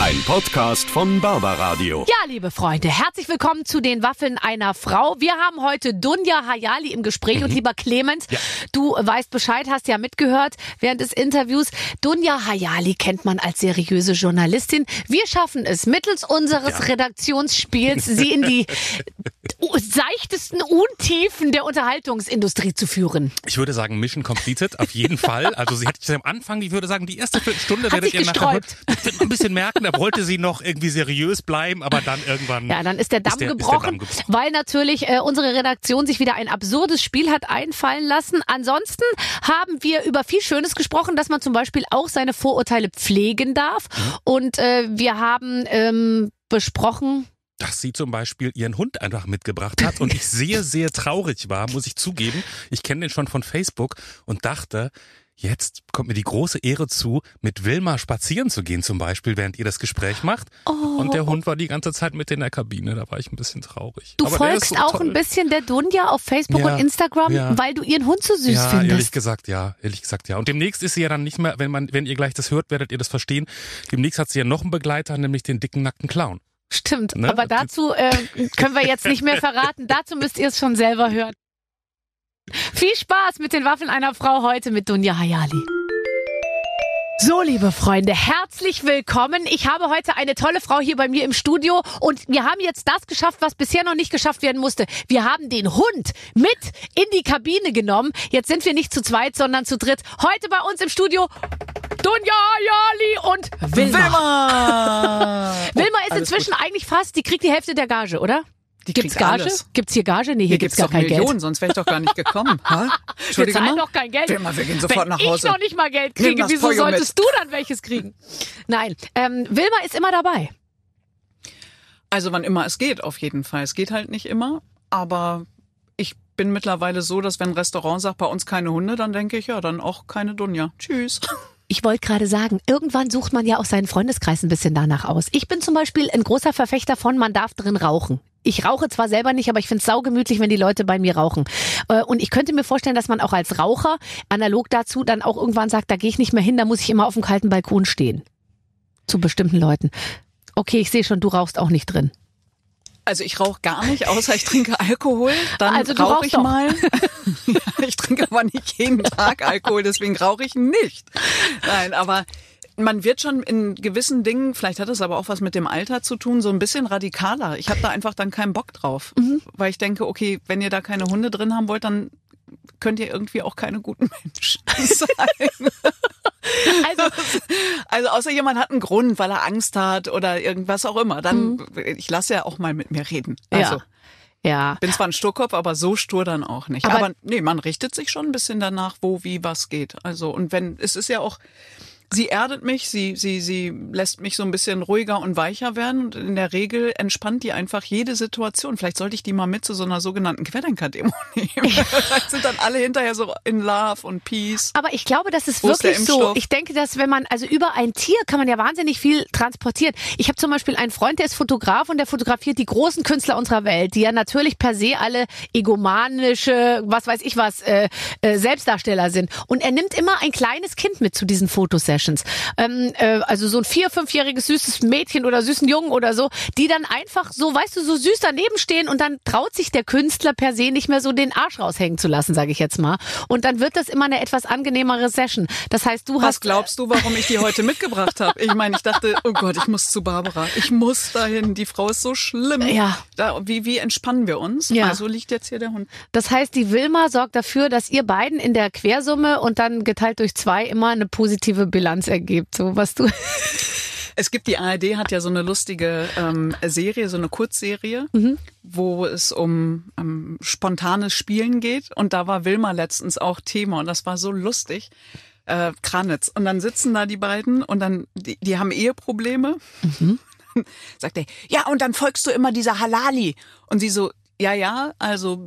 Ein Podcast von Barbaradio. Ja, liebe Freunde, herzlich willkommen zu den Waffeln einer Frau. Wir haben heute Dunja Hayali im Gespräch und lieber Clemens, Ja. du weißt Bescheid, hast ja mitgehört während des Interviews. Dunja Hayali kennt man als seriöse Journalistin. Wir schaffen es mittels unseres Ja. Redaktionsspiels, sie in die seichtesten Untiefen der Unterhaltungsindustrie zu führen. Ich würde sagen, Mission completed, auf jeden Fall. Also sie hätte am Anfang, ich würde sagen, die erste Viertelstunde Hat werdet sich ihr nachher ein bisschen merken, da wollte sie noch irgendwie seriös bleiben, aber dann irgendwann. Ja, dann ist der Damm, Ist der- ist der gebrochen, Damm gebrochen. weil natürlich äh, unsere Redaktion sich wieder ein absurdes Spiel hat einfallen lassen. Ansonsten haben wir über viel Schönes gesprochen, dass man zum Beispiel auch seine Vorurteile pflegen darf. Mhm. Und äh, wir haben ähm, besprochen, dass sie zum Beispiel ihren Hund einfach mitgebracht hat und ich sehr, sehr traurig war, muss ich zugeben. Ich kenne den schon von Facebook und dachte, jetzt kommt mir die große Ehre zu, mit Wilma spazieren zu gehen zum Beispiel, während ihr das Gespräch macht. und der Hund war die ganze Zeit mit in der Kabine, da war ich ein bisschen traurig. du Aber folgst so auch toll. ein bisschen der Dunja auf Facebook Ja, und Instagram, ja. weil du ihren Hund so süß ja, ehrlich findest. gesagt, ja, ehrlich gesagt, ja. Und demnächst ist sie ja dann nicht mehr, wenn man, wenn ihr gleich das hört, werdet ihr das verstehen. Demnächst hat sie ja noch einen Begleiter, nämlich den dicken nackten Clown. Stimmt, Ne? aber dazu äh, können wir jetzt nicht mehr verraten. dazu müsst ihr es schon selber hören. Viel Spaß mit den Waffeln einer Frau heute mit Dunja Hayali. So, liebe Freunde, herzlich willkommen. Ich habe heute eine tolle Frau hier bei mir im Studio und wir haben jetzt das geschafft, was bisher noch nicht geschafft werden musste. Wir haben den Hund mit in die Kabine genommen. Jetzt sind wir nicht zu zweit, sondern zu dritt. Heute bei uns im Studio Dunja Hayali und Wilma. Wilma! Wilma ist inzwischen eigentlich fast, die kriegt die Hälfte der Gage, oder? Die Gibt's Gage? alles. Gibt's hier Gage? Nee, hier, Hier gibt's gibt's gar kein Millionen, Geld. sonst wäre ich doch gar nicht gekommen. Ha? Wir zahlen doch kein Geld. Wilma, wir gehen sofort Wenn nach ich Hause. noch nicht mal Geld kriege, wieso Pollo mit. solltest du dann welches kriegen? Nein, ähm, Wilma ist immer dabei. Also wann immer es geht, auf jeden Fall. Es geht halt nicht immer, aber ich bin mittlerweile so, dass wenn ein Restaurant sagt, bei uns keine Hunde, dann denke ich, ja, dann auch keine Dunja. Tschüss. Ich wollte gerade sagen, irgendwann sucht man ja auch seinen Freundeskreis ein bisschen danach aus. Ich bin zum Beispiel ein großer Verfechter von, man darf drin rauchen. Ich rauche zwar selber nicht, aber ich finde es saugemütlich, wenn die Leute bei mir rauchen. Äh, Und ich könnte mir vorstellen, dass man auch als Raucher analog dazu dann auch irgendwann sagt, da gehe ich nicht mehr hin, da muss ich immer auf dem kalten Balkon stehen. Zu bestimmten Leuten. Okay, ich sehe schon, du rauchst auch nicht drin. Also ich rauche gar nicht, außer ich trinke Alkohol. Dann Also rauche ich doch. mal. ich trinke aber nicht jeden Tag Alkohol, deswegen rauche ich nicht. Nein, aber man wird schon in gewissen Dingen, vielleicht hat es aber auch was mit dem Alter zu tun, so ein bisschen radikaler. Ich habe da einfach dann keinen Bock drauf, Mhm. weil ich denke, okay, wenn ihr da keine Hunde drin haben wollt, dann könnt ihr irgendwie auch keine guten Menschen sein. Also, Also außer jemand hat einen Grund, weil er Angst hat oder irgendwas auch immer, dann ich lasse ja auch mal mit mir reden. Also Mhm. ja. Ja. bin zwar ein Sturkopf, aber so stur dann auch nicht. Aber- Aber, nee, man richtet sich schon ein bisschen danach, wo, wie, was geht. Also, und wenn, es ist ja auch, sie erdet mich, sie, sie, sie lässt mich so ein bisschen ruhiger und weicher werden. Und in der Regel entspannt die einfach jede Situation. Vielleicht sollte ich die mal mit zu so einer sogenannten Querdenker-Demo nehmen. Vielleicht sind dann alle hinterher so in Love und Peace. Aber ich glaube, das ist Wo ist wirklich so. Ich denke, dass wenn man, also über ein Tier kann man ja wahnsinnig viel transportieren. Ich habe zum Beispiel einen Freund, der ist Fotograf und der fotografiert die großen Künstler unserer Welt, die ja natürlich per se alle egomanische, was weiß ich was, äh, äh, Selbstdarsteller sind. Und er nimmt immer ein kleines Kind mit zu diesen Fotosessions. Ähm, äh, also so ein vier-, fünfjähriges süßes Mädchen oder süßen Jungen oder so, die dann einfach so, weißt du, so süß daneben stehen und dann traut sich der Künstler per se nicht mehr so den Arsch raushängen zu lassen, sage ich jetzt mal. Und dann wird das immer eine etwas angenehmere Session. Das heißt, du Was hast glaubst du, warum ich die heute mitgebracht habe? Ich meine, ich dachte, oh Gott, ich muss zu Barbara. Ich muss dahin. Die Frau ist so schlimm. Ja. Da, wie, wie entspannen wir uns? Ja. Also liegt jetzt hier der Hund. Das heißt, die Wilma sorgt dafür, dass ihr beiden in der Quersumme und dann geteilt durch zwei immer eine positive Bilanz ergibt. So was du. Es gibt die ARD hat ja so eine lustige ähm, Serie, so eine Kurzserie, wo es um ähm, spontanes Spielen geht. Und da war Wilma letztens auch Thema und das war so lustig. Äh, Kranitz. Und dann sitzen da die beiden und dann, die, die haben Eheprobleme. Sagt er, ja, und dann folgst du immer dieser Halali. Und sie so, ja, ja, also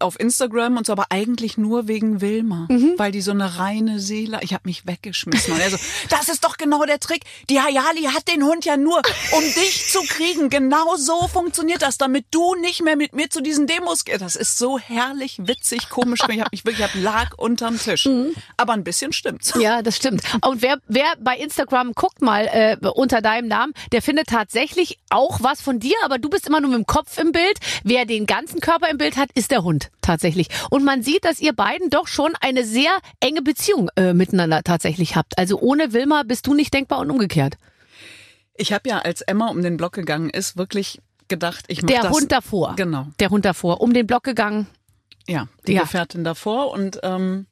auf Instagram und so, aber eigentlich nur wegen Wilma, Mhm. weil die so eine reine Seele. Ich habe mich weggeschmissen. Und er so, das ist doch genau der Trick. Die Hayali hat den Hund ja nur, um dich zu kriegen. Genau so funktioniert das, damit du nicht mehr mit mir zu diesen Demos gehst. Das ist so herrlich, witzig, komisch. Ich habe mich wirklich, ich hab lag unterm Tisch. Aber ein bisschen stimmt's. Mhm. Ja, das stimmt. Und wer, wer bei Instagram guckt mal äh, unter deinem Namen, der findet tatsächlich auch was von dir, aber du bist immer nur mit dem Kopf im Bild. Wer den ganzen Körper im Bild hat, ist der Hund tatsächlich. Und man sieht, dass ihr beiden doch schon eine sehr enge Beziehung äh, miteinander tatsächlich habt. Also ohne Wilma bist du nicht denkbar und umgekehrt. Ich habe ja, als Emma um den Block gegangen ist, wirklich gedacht, ich mach Der das. Hund davor. Genau. Der Hund davor. Um den Block gegangen. Ja, die Ja. Gefährtin davor und ähm,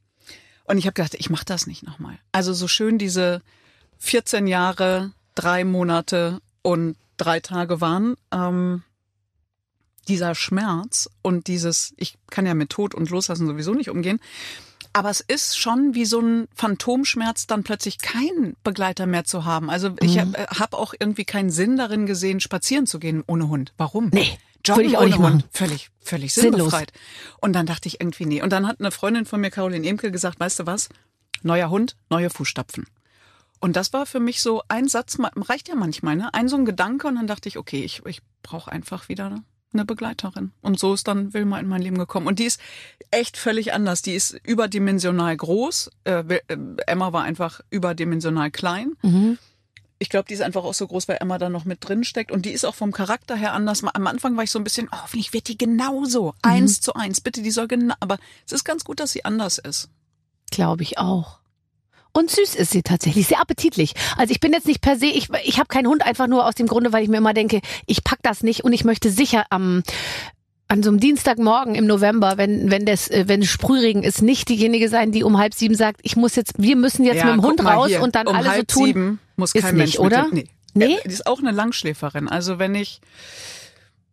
und ich habe gedacht, ich mache das nicht nochmal. Also so schön diese 14 Jahre, drei Monate und drei Tage waren, ähm, dieser Schmerz und dieses, ich kann ja mit Tod und Loslassen sowieso nicht umgehen, aber es ist schon wie so ein Phantomschmerz, dann plötzlich keinen Begleiter mehr zu haben. Also ich Mhm. habe hab auch irgendwie keinen Sinn darin gesehen, spazieren zu gehen ohne Hund. Warum? Nee, Joggen würde ich auch ohne nicht machen. Hund. Völlig, völlig Sinnlos. Und dann dachte ich irgendwie, nee. Und dann hat eine Freundin von mir, Caroline Emke, gesagt, weißt du was? Neuer Hund, neue Fußstapfen. Und das war für mich so ein Satz, reicht ja manchmal, ne? Ein so ein Gedanke und dann dachte ich, okay, ich, ich brauche einfach wieder eine Begleiterin. Und so ist dann Wilma in mein Leben gekommen. Und die ist echt völlig anders. Die ist überdimensional groß. Äh, äh, Emma war einfach überdimensional klein. Ich glaube, die ist einfach auch so groß, weil Emma da noch mit drin steckt. Und die ist auch vom Charakter her anders. Am Anfang war ich so ein bisschen, oh, hoffentlich wird die genauso. Eins zu eins. Bitte, die soll genau. Aber es ist ganz gut, dass sie anders ist. Glaube ich auch. Und süß ist sie tatsächlich, sehr appetitlich. Also ich bin jetzt nicht per se, ich, ich habe keinen Hund einfach nur aus dem Grunde, weil ich mir immer denke, ich pack das nicht und ich möchte sicher am an so einem Dienstagmorgen im November, wenn wenn das äh, wenn Sprühregen ist, nicht diejenige sein, die um halb sieben sagt, ich muss jetzt, wir müssen jetzt mit dem Hund raus hier, und dann um alle so halb tun. Sieben muss Ist kein nicht, Mensch oder? Mit, nee. Nee? Die ist auch eine Langschläferin. Also wenn ich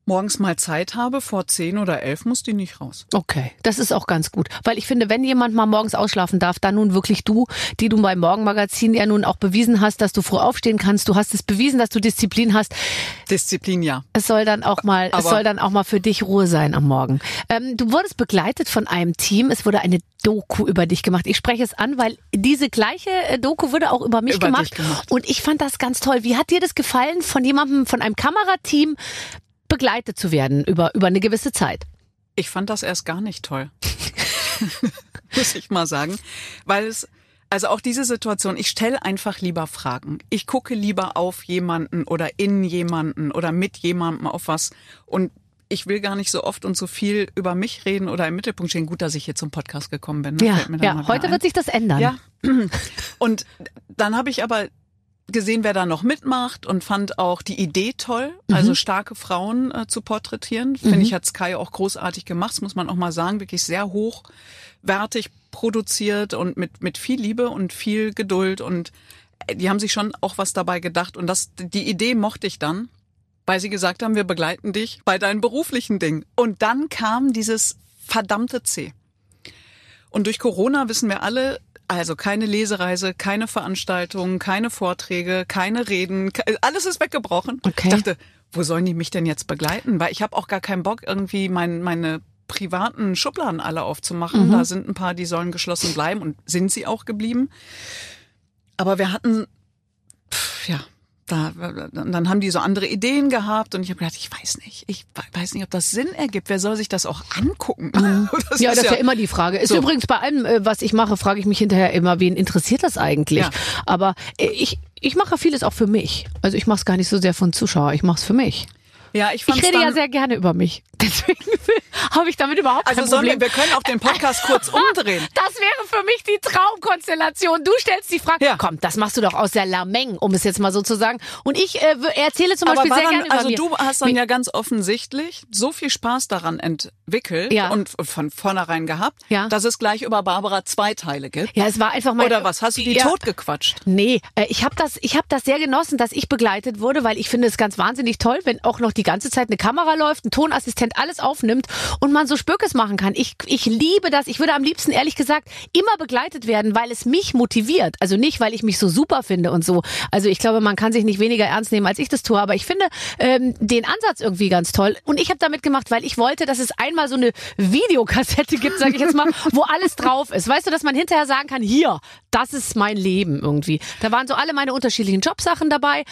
morgens mal Zeit habe, vor zehn oder elf, muss die nicht raus. Okay, das ist auch ganz gut, weil ich finde, wenn jemand mal morgens ausschlafen darf, dann nun wirklich du, die du beim Morgenmagazin ja nun auch bewiesen hast, dass du früh aufstehen kannst. Du hast es bewiesen, dass du Disziplin hast. Disziplin ja. Es soll dann auch mal, es Aber- soll dann auch mal für dich Ruhe sein am Morgen. Ähm, du wurdest begleitet von einem Team. Es wurde eine Doku über dich gemacht. Ich spreche es an, weil diese gleiche äh, Doku wurde auch über mich Über gemacht. gemacht. Und ich fand das ganz toll. Wie hat dir das gefallen, von jemandem, von einem Kamerateam begleitet zu werden über, über eine gewisse Zeit? Ich fand das erst gar nicht toll. Muss ich mal sagen. Weil es, also auch diese Situation, ich stelle einfach lieber Fragen. Ich gucke lieber auf jemanden oder in jemanden oder mit jemandem auf was. Und ich will gar nicht so oft und so viel über mich reden oder im Mittelpunkt stehen. Gut, dass ich hier zum Podcast gekommen bin. ne? Ja, ja. Heute ein. wird sich das ändern. Ja. Und dann habe ich aber gesehen, wer da noch mitmacht und fand auch die Idee toll, also starke Frauen äh, zu porträtieren. Finde ich, hat Sky auch großartig gemacht, das muss man auch mal sagen, wirklich sehr hochwertig produziert und mit, mit viel Liebe und viel Geduld und äh, die haben sich schon auch was dabei gedacht und das, die Idee mochte ich dann, weil sie gesagt haben, wir begleiten dich bei deinen beruflichen Dingen. Und dann kam dieses verdammte C. Und durch Corona wissen wir alle, also keine Lesereise, keine Veranstaltungen, keine Vorträge, keine Reden, alles ist weggebrochen. Okay. Ich dachte, wo sollen die mich denn jetzt begleiten? Weil ich habe auch gar keinen Bock, irgendwie mein, meine privaten Schubladen alle aufzumachen. Da sind ein paar, die sollen geschlossen bleiben und sind sie auch geblieben. Aber wir hatten, pff, ja, da, dann haben die so andere Ideen gehabt und ich habe gedacht, ich weiß nicht, ich weiß nicht, ob das Sinn ergibt. Wer soll sich das auch angucken? Das ja, das ist ja immer die Frage. Ist So. übrigens bei allem, äh, was ich mache, frage ich mich hinterher immer, wen interessiert das eigentlich? Ja. Aber äh, ich, ich mache vieles auch für mich. Also ich mache es gar nicht so sehr von Zuschauer, ich mache es für mich. Ja, ich, Ich rede dann, ja sehr gerne über mich. Deswegen habe ich damit überhaupt Also kein sollen wir, Problem. wir können auch den Podcast kurz umdrehen. Das wäre für mich die Traumkonstellation. Du stellst die Frage, Ja. komm, das machst du doch aus der Lameng, um es jetzt mal so zu sagen. Und ich äh, erzähle zum Aber Beispiel sehr dann, gerne über also mir. du hast dann ja ganz offensichtlich so viel Spaß daran entwickelt Ja. und von vornherein gehabt, Ja. dass es gleich über Barbara zwei Teile gibt. ja, es war einfach mal. Oder was? Hast du die ja. totgequatscht? Nee, äh, ich habe das, ich habe das sehr genossen, dass ich begleitet wurde, weil ich finde es ganz wahnsinnig toll, wenn auch noch die ganze Zeit eine Kamera läuft, ein Tonassistent alles aufnimmt und man so Spökes machen kann. Ich, ich liebe das. Ich würde am liebsten, ehrlich gesagt, immer begleitet werden, weil es mich motiviert. Also nicht, weil ich mich so super finde und so. Also ich glaube, man kann sich nicht weniger ernst nehmen, als ich das tue. Aber ich finde ähm, den Ansatz irgendwie ganz toll. Und ich habe damit gemacht, weil ich wollte, dass es einmal so eine Videokassette gibt, sage ich jetzt mal, wo alles drauf ist. Weißt du, dass man hinterher sagen kann, hier, das ist mein Leben irgendwie. Da waren so alle meine unterschiedlichen Jobsachen dabei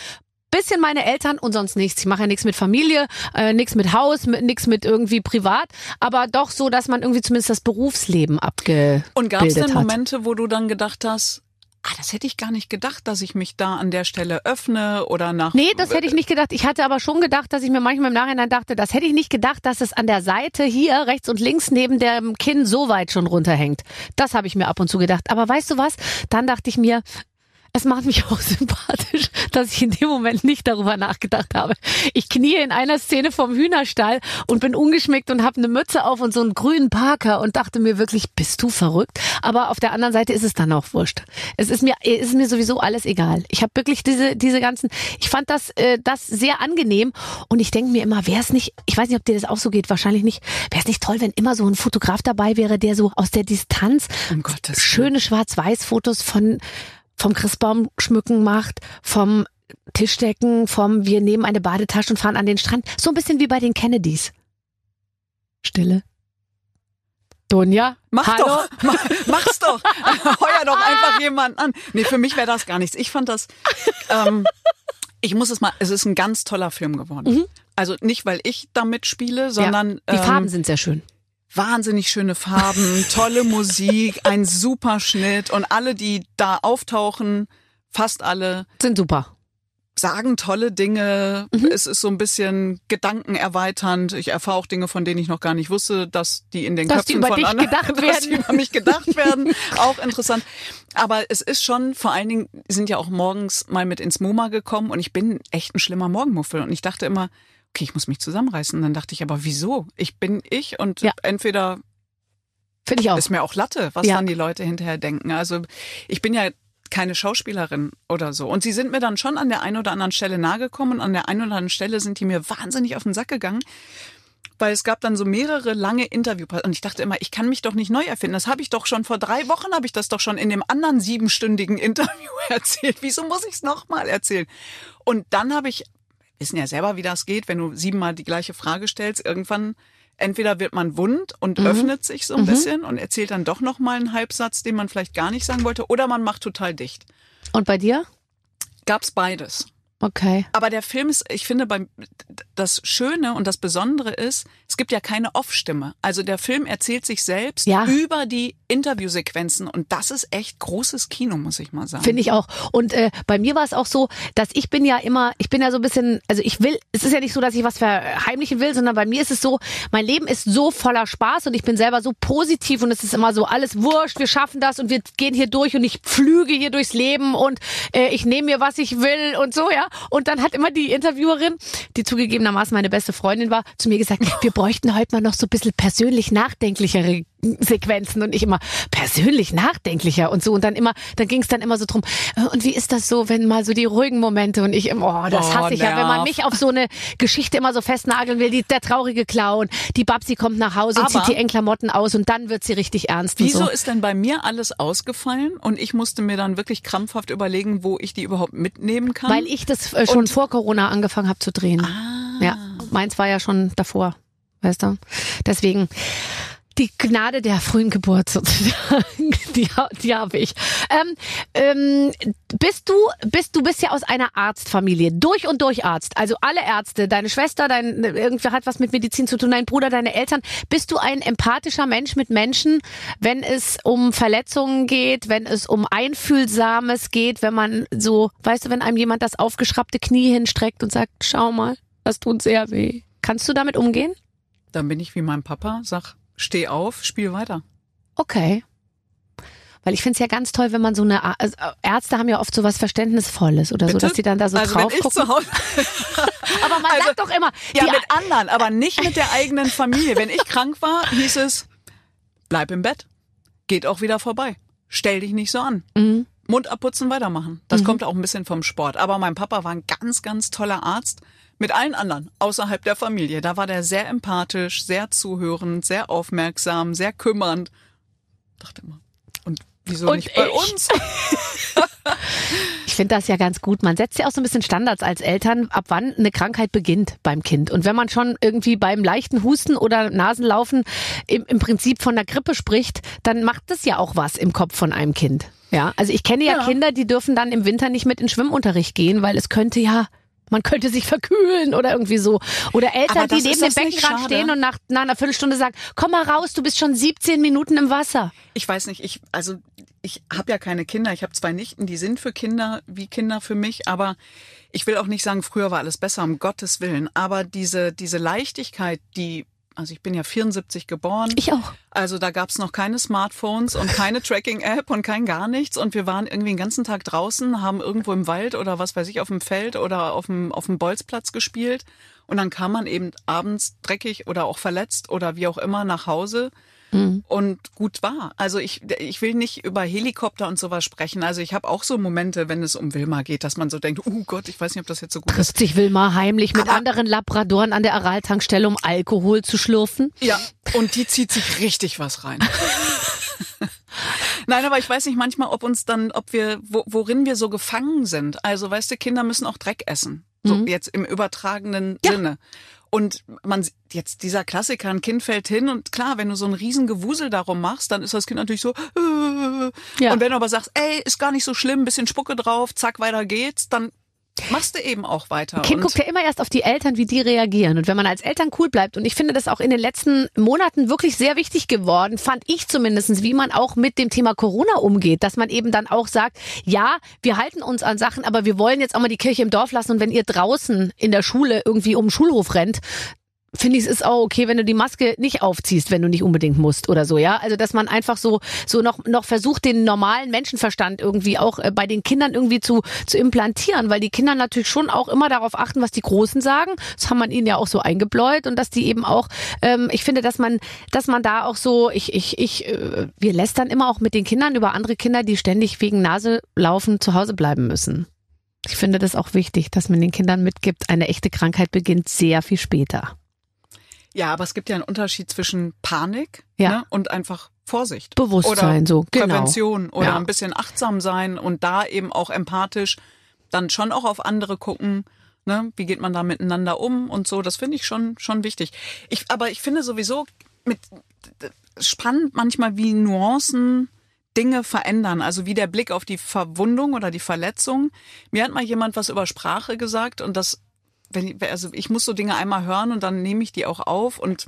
bisschen meine Eltern und sonst nichts. Ich mache ja nichts mit Familie, äh, nichts mit Haus, mit, nichts mit irgendwie privat, aber doch so, dass man irgendwie zumindest das Berufsleben abgebildet Und gab es denn hat. Momente, wo du dann gedacht hast, ah, das hätte ich gar nicht gedacht, dass ich mich da an der Stelle öffne oder nach. Nee, das hätte ich nicht gedacht. Ich hatte aber schon gedacht, dass ich mir manchmal im Nachhinein dachte, das hätte ich nicht gedacht, dass es an der Seite hier rechts und links neben dem Kinn so weit schon runterhängt. Das habe ich mir ab und zu gedacht. Aber weißt du was? Dann dachte ich mir, es macht mich auch sympathisch, dass ich in dem Moment nicht darüber nachgedacht habe. Ich knie in einer Szene vom Hühnerstall und bin ungeschmickt und habe eine Mütze auf und so einen grünen Parker und dachte mir wirklich, bist du verrückt? Aber auf der anderen Seite ist es dann auch wurscht. Es ist mir, es ist mir sowieso alles egal. Ich habe wirklich diese, diese ganzen, ich fand das, äh, das sehr angenehm und ich denke mir immer, wäre es nicht, ich weiß nicht, ob dir das auch so geht, wahrscheinlich nicht, wäre es nicht toll, wenn immer so ein Fotograf dabei wäre, der so aus der Distanz Um schöne Schwarz-Weiß-Fotos von vom Christbaum schmücken macht, vom Tischdecken, vom wir nehmen eine Badetasche und fahren an den Strand. So ein bisschen wie bei den Kennedys. Stille. Donja? Mach Hallo? doch, mach, mach's doch. Heuer doch einfach jemanden an. Nee, für mich wäre das gar nichts. Ich fand das, ähm, ich muss es mal, es ist ein ganz toller Film geworden. Also nicht, weil ich damit spiele, sondern Mhm. ja, die ähm, Farben sind sehr schön. Wahnsinnig schöne Farben, tolle Musik, ein super Schnitt und alle, die da auftauchen, fast alle Sind super. sagen tolle Dinge. Mhm. Es ist so ein bisschen gedankenerweiternd. Ich erfahre auch Dinge, von denen ich noch gar nicht wusste, dass die in den Dass Köpfen über von anderen, gedacht dass die werden. über mich gedacht werden. auch interessant. Aber es ist schon, vor allen Dingen sind ja auch morgens mal mit ins MoMA gekommen und ich bin echt ein schlimmer Morgenmuffel und ich dachte immer, okay, ich muss mich zusammenreißen. dann dachte ich aber, wieso? Ich bin ich und Ja. entweder Finde ich auch. ist mir auch Latte, was Ja. dann die Leute hinterher denken. Also ich bin ja keine Schauspielerin oder so. Und sie sind mir dann schon an der einen oder anderen Stelle nahegekommen und an der einen oder anderen Stelle sind die mir wahnsinnig auf den Sack gegangen. Weil es gab dann so mehrere lange Interviews und ich dachte immer, ich kann mich doch nicht neu erfinden. Das habe ich doch schon vor drei Wochen, habe ich das doch schon in dem anderen siebenstündigen Interview erzählt. Wieso muss ich es nochmal erzählen? Und dann habe ich, wissen ja selber, wie das geht, wenn du siebenmal die gleiche Frage stellst, irgendwann entweder wird man wund und öffnet sich so ein bisschen und erzählt dann doch nochmal einen Halbsatz, den man vielleicht gar nicht sagen wollte, oder man macht total dicht. Und bei dir? Gab's beides. Okay. Aber der Film ist, ich finde, beim, das Schöne und das Besondere ist, es gibt ja keine Off-Stimme. Also der Film erzählt sich selbst Ja. über die Interviewsequenzen und das ist echt großes Kino, muss ich mal sagen. Finde ich auch. Und äh, bei mir war es auch so, dass ich bin ja immer, ich bin ja so ein bisschen, also ich will, es ist ja nicht so, dass ich was verheimlichen will, sondern bei mir ist es so, mein Leben ist so voller Spaß und ich bin selber so positiv und es ist immer so alles wurscht, wir schaffen das und wir gehen hier durch und ich flüge hier durchs Leben und äh, ich nehme mir, was ich will und so, ja. Und dann hat immer die Interviewerin, die zugegebenermaßen meine beste Freundin war, zu mir gesagt, wir bräuchten heute mal noch so ein bisschen persönlich nachdenklichere Sequenzen und ich immer persönlich nachdenklicher und so und dann immer, dann ging es dann immer so drum, äh, und wie ist das so, wenn mal so die ruhigen Momente und ich immer, oh, das Oh, hasse ich ja, wenn man nerv. mich auf so eine Geschichte immer so festnageln will, die, der traurige Clown, die Babsi kommt nach Hause und Aber- zieht die engen Klamotten aus und dann wird sie richtig ernst Wieso so. ist denn bei mir alles ausgefallen und ich musste mir dann wirklich krampfhaft überlegen, wo ich die überhaupt mitnehmen kann? Weil ich das äh, schon Und- vor Corona angefangen habe zu drehen. ah, Ja, meins war ja schon davor, weißt du. Deswegen die Gnade der frühen Geburt sozusagen, die, die habe ich. Ähm, ähm, bist du, bist du bist ja aus einer Arztfamilie, durch und durch Arzt. Also alle Ärzte, deine Schwester, dein irgendwer hat was mit Medizin zu tun, dein Bruder, deine Eltern. Bist du ein empathischer Mensch mit Menschen, wenn es um Verletzungen geht, wenn es um Einfühlsames geht, wenn man so, weißt du, wenn einem jemand das aufgeschraubte Knie hinstreckt und sagt, schau mal, das tut sehr weh. Kannst du damit umgehen? Dann bin ich wie mein Papa, sag, steh auf, spiel weiter. Okay. Weil ich finde es ja ganz toll, wenn man so eine, also Ärzte haben ja oft so was Verständnisvolles oder so, Bitte? dass die dann da so also drauf wenn ich gucken. zu Hause, Aber man Also, sagt doch immer, ja mit anderen, aber nicht mit der eigenen Familie. Wenn ich krank war, hieß es, bleib im Bett, geht auch wieder vorbei, stell dich nicht so an. Mhm. Mund abputzen, weitermachen. Das kommt auch ein bisschen vom Sport. Aber mein Papa war ein ganz, ganz toller Arzt mit allen anderen außerhalb der Familie. Da war der sehr empathisch, sehr zuhörend, sehr aufmerksam, sehr kümmernd. Dachte immer. Und wieso Und nicht bei ich. uns? Ich finde das ja ganz gut. Man setzt ja auch so ein bisschen Standards als Eltern, ab wann eine Krankheit beginnt beim Kind. Und wenn man schon irgendwie beim leichten Husten oder Nasenlaufen im, im Prinzip von der Grippe spricht, dann macht das ja auch was im Kopf von einem Kind. Ja, also ich kenne ja, Ja. Kinder, die dürfen dann im Winter nicht mit in Schwimmunterricht gehen, weil es könnte ja man könnte sich verkühlen oder irgendwie so. Oder Eltern, die neben dem Beckenrand stehen und nach, nach einer Viertelstunde sagen, komm mal raus, du bist schon 17 Minuten im Wasser. Ich weiß nicht, ich also ich habe ja keine Kinder, ich habe zwei Nichten, die sind für Kinder wie Kinder für mich, aber ich will auch nicht sagen, früher war alles besser, um Gottes Willen, aber diese diese Leichtigkeit, die also ich bin ja 74 geboren. Ich auch. Also da gab's noch keine Smartphones und keine Tracking-App und kein gar nichts. Und wir waren irgendwie den ganzen Tag draußen, haben irgendwo im Wald oder was weiß ich, auf dem Feld oder auf dem, auf dem Bolzplatz gespielt. Und dann kam man eben abends dreckig oder auch verletzt oder wie auch immer nach Hause. Und gut war. Also ich, ich will nicht über Helikopter und sowas sprechen. Also ich habe auch so Momente, wenn es um Wilma geht, dass man so denkt, oh Gott, ich weiß nicht, ob das jetzt so gut ist. Trifft sich Wilma heimlich mit Aber- anderen Labradoren an der Aral-Tankstelle, um Alkohol zu schlürfen. Ja, und die zieht sich richtig was rein. Nein, aber ich weiß nicht manchmal, ob uns dann, ob wir, wo, worin wir so gefangen sind. Also, weißt du, Kinder müssen auch Dreck essen. So jetzt im übertragenen Sinne. Und man, jetzt dieser Klassiker, ein Kind fällt hin und klar, wenn du so ein riesen Gewusel darum machst, dann ist das Kind natürlich so, äh. Ja. und wenn du aber sagst, ey, ist gar nicht so schlimm, bisschen Spucke drauf, zack, weiter geht's, dann machst du eben auch weiter. Kind guckt ja immer erst auf die Eltern, wie die reagieren. Und wenn man als Eltern cool bleibt, und ich finde das auch in den letzten Monaten wirklich sehr wichtig geworden, fand ich zumindestens, wie man auch mit dem Thema Corona umgeht, dass man eben dann auch sagt, ja, wir halten uns an Sachen, aber wir wollen jetzt auch mal die Kirche im Dorf lassen. Und wenn ihr draußen in der Schule irgendwie um den Schulhof rennt, finde ich, es ist auch okay, wenn du die Maske nicht aufziehst, wenn du nicht unbedingt musst oder so, ja. Also, dass man einfach so, so noch, noch versucht, den normalen Menschenverstand irgendwie auch äh, bei den Kindern irgendwie zu, zu implantieren, weil die Kinder natürlich schon auch immer darauf achten, was die Großen sagen. Das haben man ihnen ja auch so eingebläut und dass die eben auch, ähm, ich finde, dass man, dass man da auch so, ich, ich, ich, äh, wir lästern immer auch mit den Kindern über andere Kinder, die ständig wegen Nase laufen zu Hause bleiben müssen. Ich finde das auch wichtig, dass man den Kindern mitgibt, eine echte Krankheit beginnt sehr viel später. Ja, aber es gibt ja einen Unterschied zwischen Panik Ja. ne, und einfach Vorsicht. Bewusstsein, oder so, genau. Prävention oder Ja. ein bisschen achtsam sein und da eben auch empathisch dann schon auch auf andere gucken. Ne? Wie geht man da miteinander um und so? Das finde ich schon, schon wichtig. Ich, aber ich finde sowieso mit, spannend manchmal, wie Nuancen Dinge verändern. Also wie der Blick auf die Verwundung oder die Verletzung. Mir hat mal jemand was über Sprache gesagt und das, wenn ich, also ich muss so Dinge einmal hören und dann nehme ich die auch auf und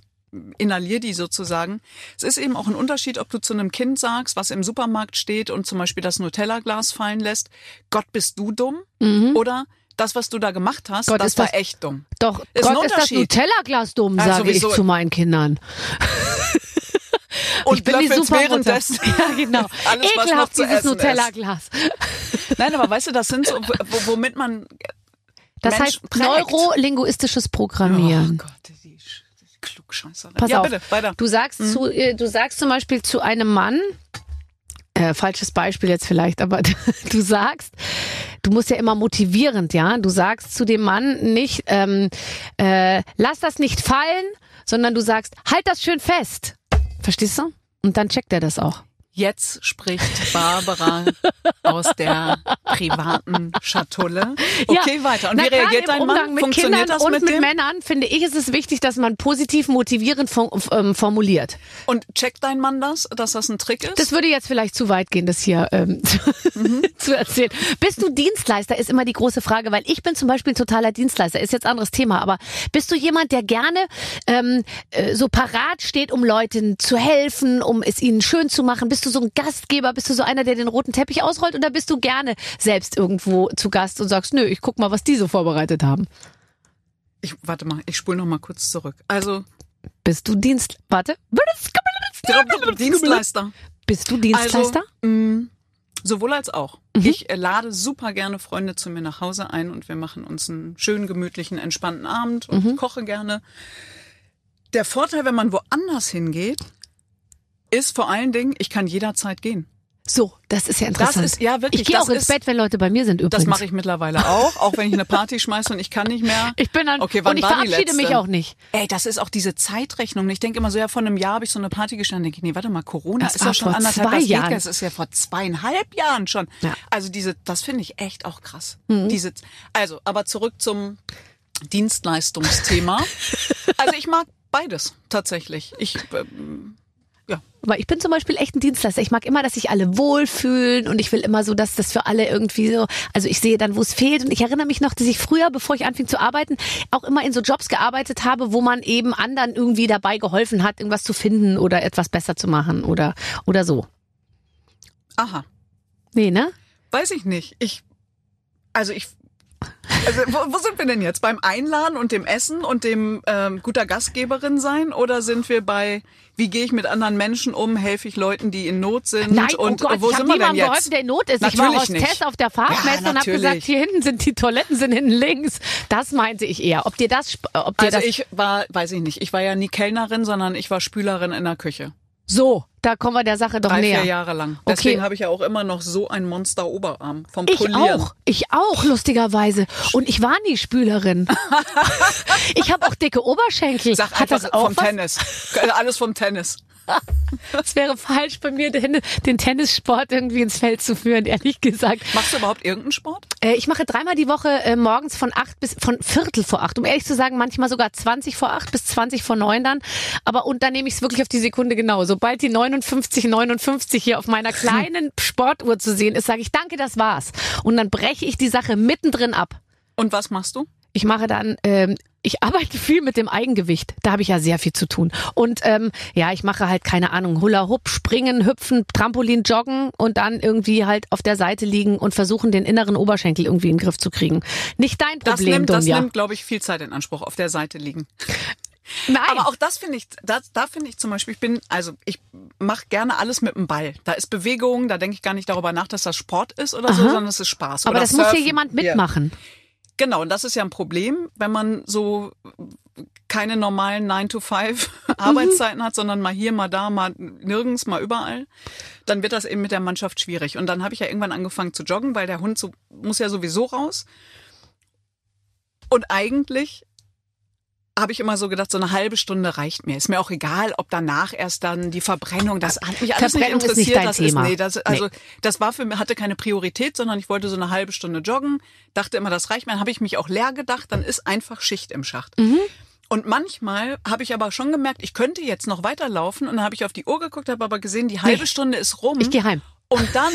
inhaliere die sozusagen. Es ist eben auch ein Unterschied, ob du zu einem Kind sagst, was im Supermarkt steht und zum Beispiel das Nutella-Glas fallen lässt, Gott bist du dumm oder das, was du da gemacht hast, Mhm. Gott, das ist war das- echt dumm. Doch, Ist Gott ist das. Nutella-Glas dumm, Ja, sage ich zu meinen Kindern. Und ich bin die währenddessen Ja, genau. alles, Ekelhaft, dieses. Nutella-Glas. Nein, aber weißt du, das sind so, wo, womit man Das Mensch heißt prägt. neurolinguistisches Oh Programmieren. Gott, die, Klugscheißerin. Pass ja, auf. bitte, weiter. Du sagst Mhm. zu, äh, du sagst zum Beispiel zu einem Mann, äh, falsches Beispiel jetzt vielleicht, aber du sagst, du musst ja immer motivierend, ja. Du sagst zu dem Mann nicht, ähm, äh, lass das nicht fallen, sondern du sagst, halt das schön fest. Verstehst du? Und dann checkt er das auch. Jetzt spricht Barbara aus der privaten Schatulle. Okay, weiter. Und Na, wie reagiert dein Umgang Mann? mit Funktioniert Kindern das und mit mit? Männern finde ich, ist es wichtig, dass man positiv motivierend ähm, formuliert. Und checkt dein Mann das, dass das ein Trick ist? Das würde jetzt vielleicht zu weit gehen, das hier ähm, Mhm. zu erzählen. Bist du Dienstleister, ist immer die große Frage, weil ich bin zum Beispiel ein totaler Dienstleister, ist jetzt ein anderes Thema, aber bist du jemand, der gerne ähm, äh, so parat steht, um Leuten zu helfen, um es ihnen schön zu machen? Bist du so ein Gastgeber, bist du so einer, der den roten Teppich ausrollt oder bist du gerne selbst irgendwo zu Gast und sagst, nö, ich guck mal, was die so vorbereitet haben? ich, warte mal, ich spule noch mal kurz zurück. Also, Bist du Dienst... Warte. Dienstleister. Bist du Dienstleister? Also, mh, sowohl als auch. Mhm. Ich äh, lade super gerne Freunde zu mir nach Hause ein und wir machen uns einen schönen, gemütlichen, entspannten Abend und Mhm. koche gerne. Der Vorteil, wenn man woanders hingeht, ist vor allen Dingen, ich kann jederzeit gehen. So, das ist ja interessant. ist- ja, wirklich, Ich gehe das auch ins ist- Bett, wenn Leute bei mir sind übrigens. Das mache ich mittlerweile auch, auch wenn ich eine Party schmeiße und ich kann nicht mehr. Ich bin dann okay, wann und ich war verabschiede mich auch nicht. Ey, das ist auch diese Zeitrechnung. Ich denke immer so, ja, vor einem Jahr habe ich so eine Party gestanden. Denke ich, nee, warte mal, Corona Das ist ja schon vor anderthalb zwei das Jahren. Das ist ja vor zweieinhalb Jahren schon. Ja. Mhm. Also diese, das finde ich echt auch krass. Diese, also, aber zurück zum Dienstleistungsthema. also ich mag beides tatsächlich. Ich, ähm. Aber ich bin zum Beispiel echt ein Dienstleister. Ich mag immer, dass sich alle wohlfühlen und ich will immer so, dass das für alle irgendwie so, also ich sehe dann, wo es fehlt und ich erinnere mich noch, dass ich früher, bevor ich anfing zu arbeiten, auch immer in so Jobs gearbeitet habe, wo man eben anderen irgendwie dabei geholfen hat, irgendwas zu finden oder etwas besser zu machen oder, oder so. Aha. Nee, ne? Weiß ich nicht. Ich, also ich, also wo, wo sind wir denn jetzt? Beim Einladen und dem Essen und dem ähm, guter Gastgeberin sein? Oder sind wir bei, wie gehe ich mit anderen Menschen um? Helfe ich Leuten, die in Not sind? Nein, und oh Gott, wo ich sind wir denn jetzt? geholfen, der in Not ist. ich war Natürlich Hostess nicht. auf der Fahrtmesse Ja, und habe natürlich. gesagt, hier hinten sind die Toiletten, sind hinten links. Das meinte ich eher. Ob dir das, ob dir Also das ich war, weiß ich nicht, ich war ja nie Kellnerin, sondern ich war Spülerin in der Küche. So, da kommen wir der Sache doch Drei, näher. vier Jahre lang. Okay. Deswegen habe ich ja auch immer noch so ein Monster-Oberarm vom Ich Polieren. auch, ich auch, lustigerweise. Und ich war nie Spülerin. ich habe auch dicke Oberschenkel. Sag Hat das auch vom was? Tennis. Alles vom Tennis. Es wäre falsch bei mir, den, den Tennissport irgendwie ins Feld zu führen, ehrlich gesagt. Machst du überhaupt irgendeinen Sport? Äh, ich mache dreimal die Woche äh, morgens von acht bis von Viertel vor acht. Um ehrlich zu sagen, manchmal sogar 20 vor acht bis 20 vor neun dann. Aber und dann nehme ich es wirklich auf die Sekunde genau. Sobald die 59, 59 hier auf meiner kleinen Sportuhr zu sehen ist, sage ich, danke, das war's. Und dann breche ich die Sache mittendrin ab. Und was machst du? Ich mache dann, ähm, ich arbeite viel mit dem Eigengewicht. Da habe ich ja sehr viel zu tun. Und ähm, ja, ich mache halt keine Ahnung, Hula Hoop, Springen, Hüpfen, Trampolin, Joggen und dann irgendwie halt auf der Seite liegen und versuchen, den inneren Oberschenkel irgendwie in den Griff zu kriegen. Nicht dein Das Problem, nimmt, das nimmt, glaube ich, viel Zeit in Anspruch, auf der Seite liegen. Nein. Aber auch das finde ich, das, da finde ich zum Beispiel, ich bin, also ich mache gerne alles mit dem Ball. Da ist Bewegung, da denke ich gar nicht darüber nach, dass das Sport ist oder so, Aha. sondern es ist Spaß. Aber oder das muss Surfen. hier jemand Ja. Genau, und das ist ja ein Problem, wenn man so keine normalen 9-to-5 Arbeitszeiten hat, sondern mal hier, mal da, mal nirgends, mal überall, dann wird das eben mit der Mannschaft schwierig. Und dann habe ich ja irgendwann angefangen zu joggen, weil der Hund so, muss ja sowieso raus. Und eigentlich habe ich immer so gedacht, so eine halbe Stunde reicht mir. Ist mir auch egal, ob danach erst dann die Verbrennung, das hat mich alles Verbrennung nicht ist nicht interessiert. dein das Thema. ist, nee, das, also, das war für mich, hatte keine Priorität, sondern ich wollte so eine halbe Stunde joggen, dachte immer, das reicht mir. Dann habe ich mich auch leer gedacht, dann ist einfach Schicht im Schacht. Mhm. Und manchmal habe ich aber schon gemerkt, ich könnte jetzt noch weiterlaufen und dann habe ich auf die Uhr geguckt, habe aber gesehen, die halbe Nee. Stunde ist rum. Ich gehe heim. Und dann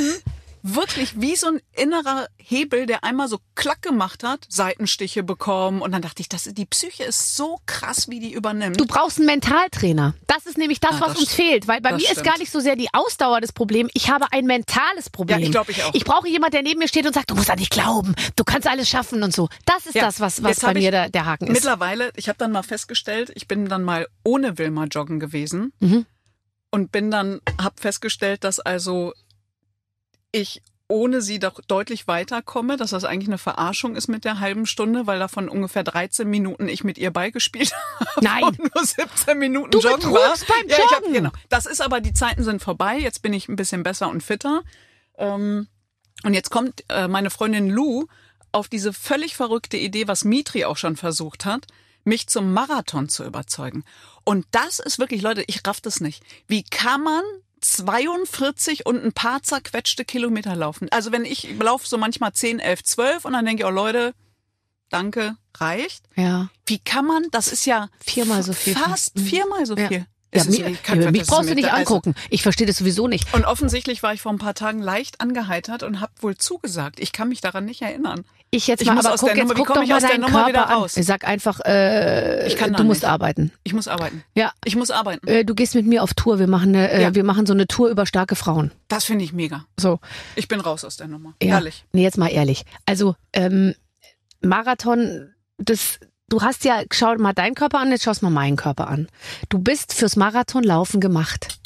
wirklich wie so ein innerer Hebel, der einmal so klack gemacht hat, Seitenstiche bekommen und dann dachte ich, das, die Psyche ist so krass, wie die übernimmt. Du brauchst einen Mentaltrainer. Das ist nämlich das, Ah, was das uns stimmt. fehlt. Weil bei Das mir ist stimmt. gar nicht so sehr die Ausdauer des Problems. Ich habe ein mentales Problem. Ja, ich glaub, ich auch. Ich brauche jemanden, der neben mir steht und sagt, du musst an dich glauben. Du kannst alles schaffen und so. Das ist Ja, das, was, was bei mir der, der Haken ist. Mittlerweile, ich habe dann mal festgestellt, ich bin dann mal ohne Wilma joggen gewesen Mhm. und bin dann, habe festgestellt, dass also ich ohne sie doch deutlich weiterkomme, dass das eigentlich eine Verarschung ist mit der halben Stunde, weil davon ungefähr 13 Minuten ich mit ihr beigespielt habe Nein. und nur 17 Minuten Du joggen war. beim ja, ich hab, genau. Das ist aber, die Zeiten sind vorbei, jetzt bin ich ein bisschen besser und fitter. Ähm, und jetzt kommt äh, meine Freundin Lou auf diese völlig verrückte Idee, was Mitri auch schon versucht hat, mich zum Marathon zu überzeugen. Und das ist wirklich, Leute, ich raff das nicht. Wie kann man 42 und ein paar zerquetschte Kilometer laufen? Also wenn ich laufe so manchmal 10, 11, 12 und dann denke ich, oh Leute, danke, reicht. ja. Wie kann man, das ist ja Viermal so viel. Fast Mhm. viermal so Ja. viel. Ja, mich das ist brauchst du nicht also- angucken. Ich verstehe das sowieso nicht. Und offensichtlich war ich vor ein paar Tagen leicht angeheitert und habe wohl zugesagt. Ich kann mich daran nicht erinnern. Ich jetzt Ich mal, aber guck, jetzt guck doch mal deinen Körper an. Ich sag einfach, äh, Ich kann du musst nicht. arbeiten. Ich muss arbeiten. Ja. Ich muss arbeiten. Äh, du gehst mit mir auf Tour. Wir machen eine, äh, Ja. wir machen so eine Tour über starke Frauen. Das finde ich mega. So. Ich bin raus aus der Nummer. Ja. Ehrlich. Nee, jetzt mal ehrlich. Also, ähm, Marathon, das, du hast ja, schau mal deinen Körper an, jetzt schaust mal meinen Körper an. Du bist fürs Marathonlaufen gemacht.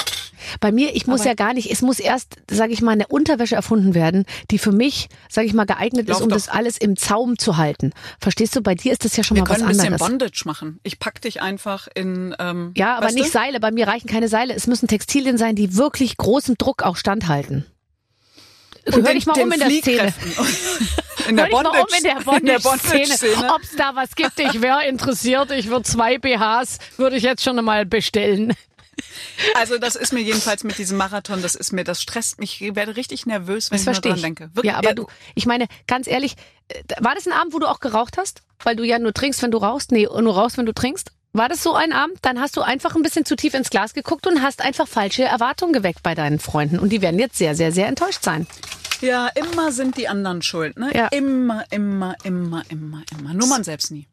Bei mir, ich muss Aber- ja gar nicht, es muss erst, sage ich mal, eine Unterwäsche erfunden werden, die für mich, sage ich mal, geeignet Lauf ist, um doch. das alles im Zaum zu halten. Verstehst du? Bei dir ist das ja schon Wir mal was können ein bisschen anderes. Bondage machen. Ich pack dich einfach in. Ähm, Ja, aber nicht du? Seile. Bei mir reichen keine Seile. Es müssen Textilien sein, die wirklich großem Druck auch standhalten. hör dich mal um in der Szene. In der mal um in der Bondage-Szene, Bondage-Szene. ob es da was gibt. Ich wäre interessiert. Ich würde zwei BHs, würde ich jetzt schon mal bestellen. Also das ist mir jedenfalls mit diesem Marathon, das ist mir, das stresst mich. Ich werde richtig nervös, wenn Das ich ich. denke. Wirklich, ja, aber du, ich meine, ganz ehrlich, äh, war das ein Abend, wo du auch geraucht hast? Weil du ja nur trinkst, wenn du rauchst? Nee, nur rauchst, wenn du trinkst? War das so ein Abend? Dann hast du einfach ein bisschen zu tief ins Glas geguckt und hast einfach falsche Erwartungen geweckt bei deinen Freunden. Und die werden jetzt sehr, sehr, sehr enttäuscht sein. Ja, immer sind die anderen schuld, ne? Ja. Immer, immer, immer, immer, immer. Nur man selbst nie.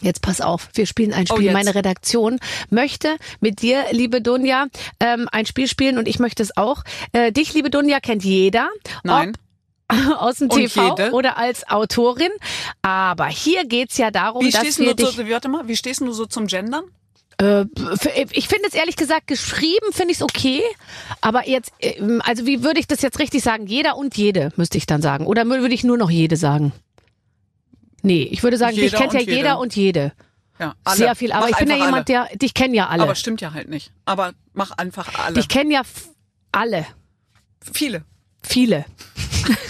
Jetzt pass auf, wir spielen ein Oh, Spiel. jetzt. Meine Redaktion möchte mit dir, liebe Dunja, ähm, ein Spiel spielen und ich möchte es auch. Äh, dich, liebe Dunja, kennt jeder. Nein. Ob aus dem Und TV jede. oder als Autorin. Aber hier geht's ja darum, Wie dass stehst, wir du dich... so, warte mal, wie stehst du so zum Gendern? Äh, ich finde es ehrlich gesagt, geschrieben finde ich es okay. Aber jetzt, ähm, also wie würde ich das jetzt richtig sagen? Jeder und jede, müsste ich dann sagen. Oder würde ich nur noch jede sagen? Nee, ich würde sagen, dich Jeder kennt ja jede. jeder und jede. Ja, alle. Sehr viel. Aber Mach ich bin ja jemand, der, dich kennen ja alle. Aber stimmt ja halt nicht. Aber mach einfach alle. Dich kennen ja alle. Viele. Viele.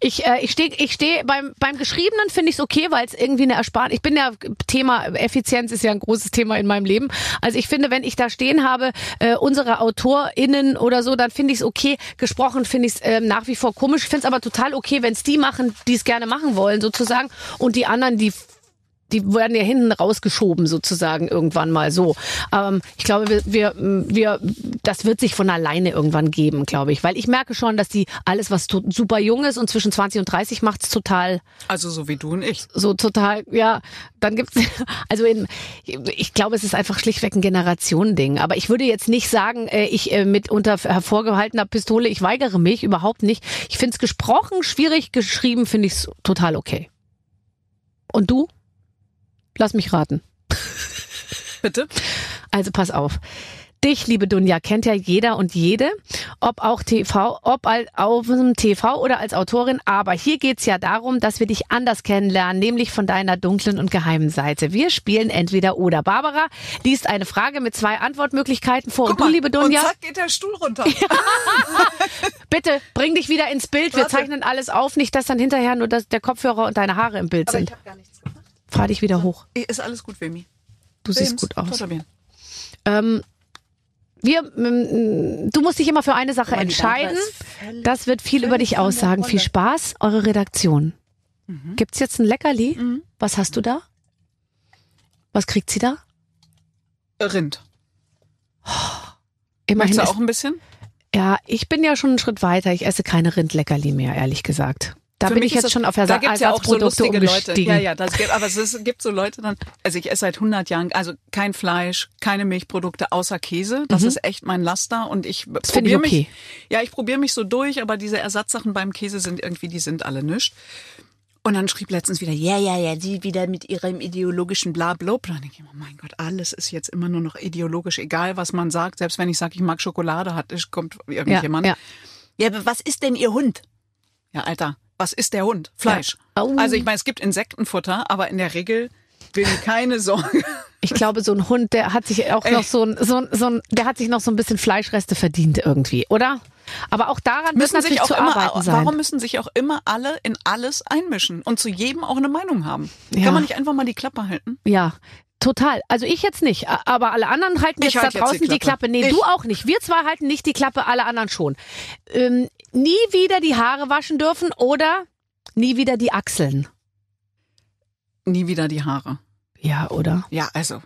Ich, äh, ich stehe ich steh beim, beim Geschriebenen finde ich es okay, weil es irgendwie eine Ersparnis. Ich bin ja Thema Effizienz ist ja ein großes Thema in meinem Leben. Also ich finde, wenn ich da stehen habe, äh, unsere AutorInnen oder so, dann finde ich es okay. Gesprochen finde ich es äh, nach wie vor komisch. Ich finde es aber total okay, wenn es die machen, die es gerne machen wollen, sozusagen. Und die anderen, die die werden ja hinten rausgeschoben sozusagen irgendwann mal so. Ähm, ich glaube, wir, wir, wir, das wird sich von alleine irgendwann geben, glaube ich, weil ich merke schon, dass die alles, was super jung ist und zwischen 20 und 30 macht's total Also so wie du und ich. so total, ja, dann gibt's also in, ich glaube, es ist einfach schlichtweg ein Generationending. Aber ich würde jetzt nicht sagen, äh, ich äh, mit unter hervorgehaltener Pistole, ich weigere mich überhaupt nicht. Ich finde es gesprochen schwierig, geschrieben finde ich es total okay. Und du? Lass mich raten. Bitte? Also pass auf. Dich, liebe Dunja, kennt ja jeder und jede, ob auch TV, ob auf dem TV oder als Autorin. Aber hier geht's ja darum, dass wir dich anders kennenlernen, nämlich von deiner dunklen und geheimen Seite. Wir spielen entweder oder. Barbara liest eine Frage mit zwei Antwortmöglichkeiten vor. und du, liebe Dunja, Und zack geht der Stuhl runter. bitte bring dich wieder ins Bild. Wir Warte. zeichnen alles auf, nicht, dass dann hinterher nur das, der Kopfhörer und deine Haare im Bild Aber sind. ich habe gar nichts gemacht. Fahr dich wieder hoch. Ist alles gut, Wemi. Du siehst gut aus. Ähm, wir, ähm, du musst dich immer für eine Sache entscheiden. Das wird viel über dich aussagen. Viel. Spaß, eure Redaktion. Mhm. Gibt's jetzt ein Leckerli? Was hast du da? Was kriegt sie da? Rind. Immerhin Möchtest du auch ein bisschen? ja, ich bin ja schon einen Schritt weiter. Ich esse keine Rindleckerli mehr, ehrlich gesagt. Da Für bin ich jetzt das- schon auf da Ersa gibt's ja auch so lustige Leute. Ja, ja, das gibt, aber es gibt so Leute dann, also ich esse seit 100 Jahren, also kein Fleisch, keine Milchprodukte außer Käse. Das ist echt mein Laster und ich Mhm. Probiere okay. mich, ja, ich probiere mich so durch, aber diese Ersatzsachen beim Käse sind irgendwie, die sind alle nischt. Und dann schrieb letztens wieder, ja, ja, ja, sie wieder mit ihrem ideologischen Blablub. Und dann denke ich mir, mein Gott, alles ist jetzt immer nur noch ideologisch, egal was man sagt. Selbst wenn ich sage, ich mag Schokolade, hat, kommt ja, irgendjemand. ja. Ja, aber was ist denn Ihr Hund? Ja, Alter, was ist der Hund? Fleisch. Ja. Au. Also ich meine, es gibt Insektenfutter, aber in der Regel will ich keine Sorge. Ich glaube, so ein Hund, der hat sich auch Ey. noch so ein, so ein, so ein, der hat sich noch so ein bisschen Fleischreste verdient irgendwie, oder? Aber auch daran Müssen sich auch immer, warum müssen sich auch immer alle in alles einmischen und zu jedem auch eine Meinung haben? Ja. Kann man nicht einfach mal die Klappe halten? Ja, total. Also ich jetzt nicht, aber alle anderen halten Ich jetzt halt da jetzt draußen die die Klappe. Klappe. Nee, Ich. du auch nicht. Wir zwei halten nicht die Klappe, alle anderen schon. Ähm, nie wieder die Haare waschen dürfen oder nie wieder die Achseln. Nie wieder die Haare. Ja, oder? Ja, also.